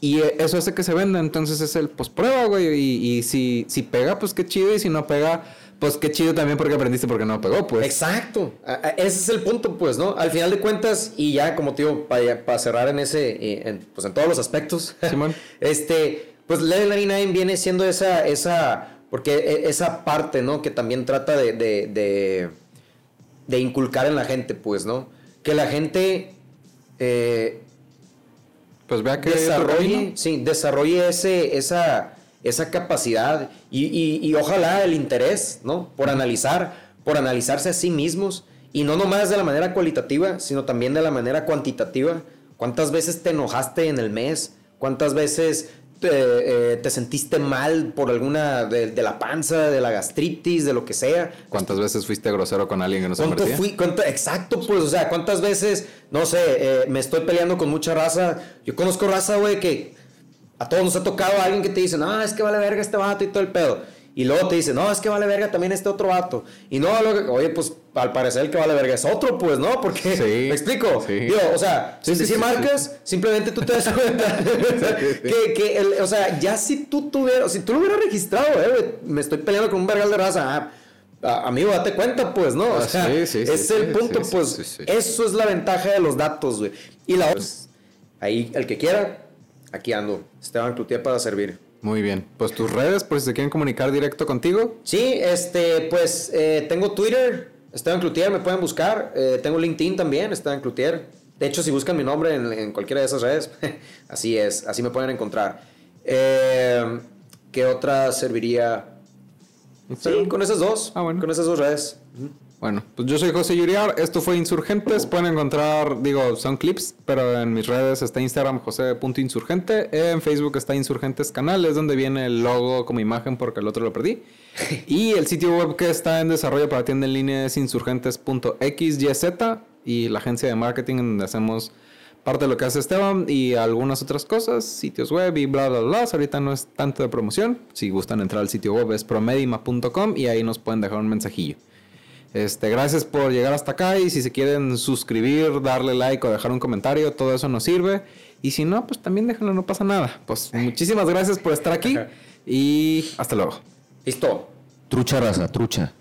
Y eso hace que se venda, entonces es el pues prueba, güey. Y, si, si pega, pues qué chido. Y si no pega, pues qué chido también porque aprendiste porque no pegó, pues. Exacto. Ese es el punto, pues, ¿no? Al final de cuentas, y ya como te digo, para, cerrar en ese, eh, pues en todos los aspectos. Simón. este, pues Level 99 viene siendo esa, esa, porque e, esa parte, ¿no? Que también trata de, de, de, inculcar en la gente, pues, ¿no? Que la gente... Eh, pues vea que desarrolle, sí, desarrolle ese, esa, esa capacidad y, y, ojalá el interés, ¿no? Por analizar, por analizarse a sí mismos y no nomás de la manera cualitativa, sino también de la manera cuantitativa. ¿Cuántas veces te enojaste en el mes? ¿Cuántas veces eh, te, sentiste mal por alguna de, la panza, de la gastritis, de lo que sea. ¿Cuántas veces fuiste grosero con alguien que no se ¿Cuánto fui, exacto, pues, o sea, ¿cuántas veces, no sé, eh, me estoy peleando con mucha raza? Yo conozco raza, güey, que a todos nos ha tocado alguien que te dice, no, es que vale verga este vato y todo el pedo. Y luego te dice, no, es que vale verga también este otro vato. Y no, oye, pues al parecer el que vale verga es otro, pues, ¿no? Porque, ¿me explico? Digo, o sea, sin decir marcas, simplemente tú te das cuenta que, que el, o sea, ya si tú tuvieras, si tú lo hubieras registrado, eh, me estoy peleando con un vergal de raza, ah, amigo, date cuenta, pues, ¿no? O ah, sea, es el punto, pues, eso es la ventaja de los datos, güey. Y la otra, ahí, el que quiera, aquí ando. Esteban Cloutier para servir. Muy bien. Pues tus redes, por si se quieren comunicar directo contigo. Sí, este, pues eh, tengo Twitter, Esteban Cloutier, me pueden buscar. Eh, tengo LinkedIn también, Esteban Cloutier. De hecho, si buscan mi nombre en, cualquiera de esas redes, así es, así me pueden encontrar. Eh, ¿Qué otra serviría? Sí, con esas dos. Ah, bueno. Con esas dos redes. Bueno, pues yo soy José Yuriar, esto fue Insurgentes, pueden encontrar, digo, son clips, pero en mis redes está Instagram josé.insurgente, en Facebook está Insurgentes Canal, es donde viene el logo como imagen porque el otro lo perdí. y el sitio web que está en desarrollo para tienda en línea es insurgentes.xyz y la agencia de marketing donde hacemos parte de lo que hace Esteban y algunas otras cosas, sitios web y bla, bla, bla. Ahorita no es tanto de promoción. Si gustan entrar al sitio web es promedima.com y ahí nos pueden dejar un mensajillo. Este, gracias por llegar hasta acá y si se quieren suscribir, darle like o dejar un comentario, todo eso nos sirve. Y si no, pues también déjenlo, no pasa nada. Pues muchísimas gracias por estar aquí y hasta luego. Listo. Trucha raza, trucha.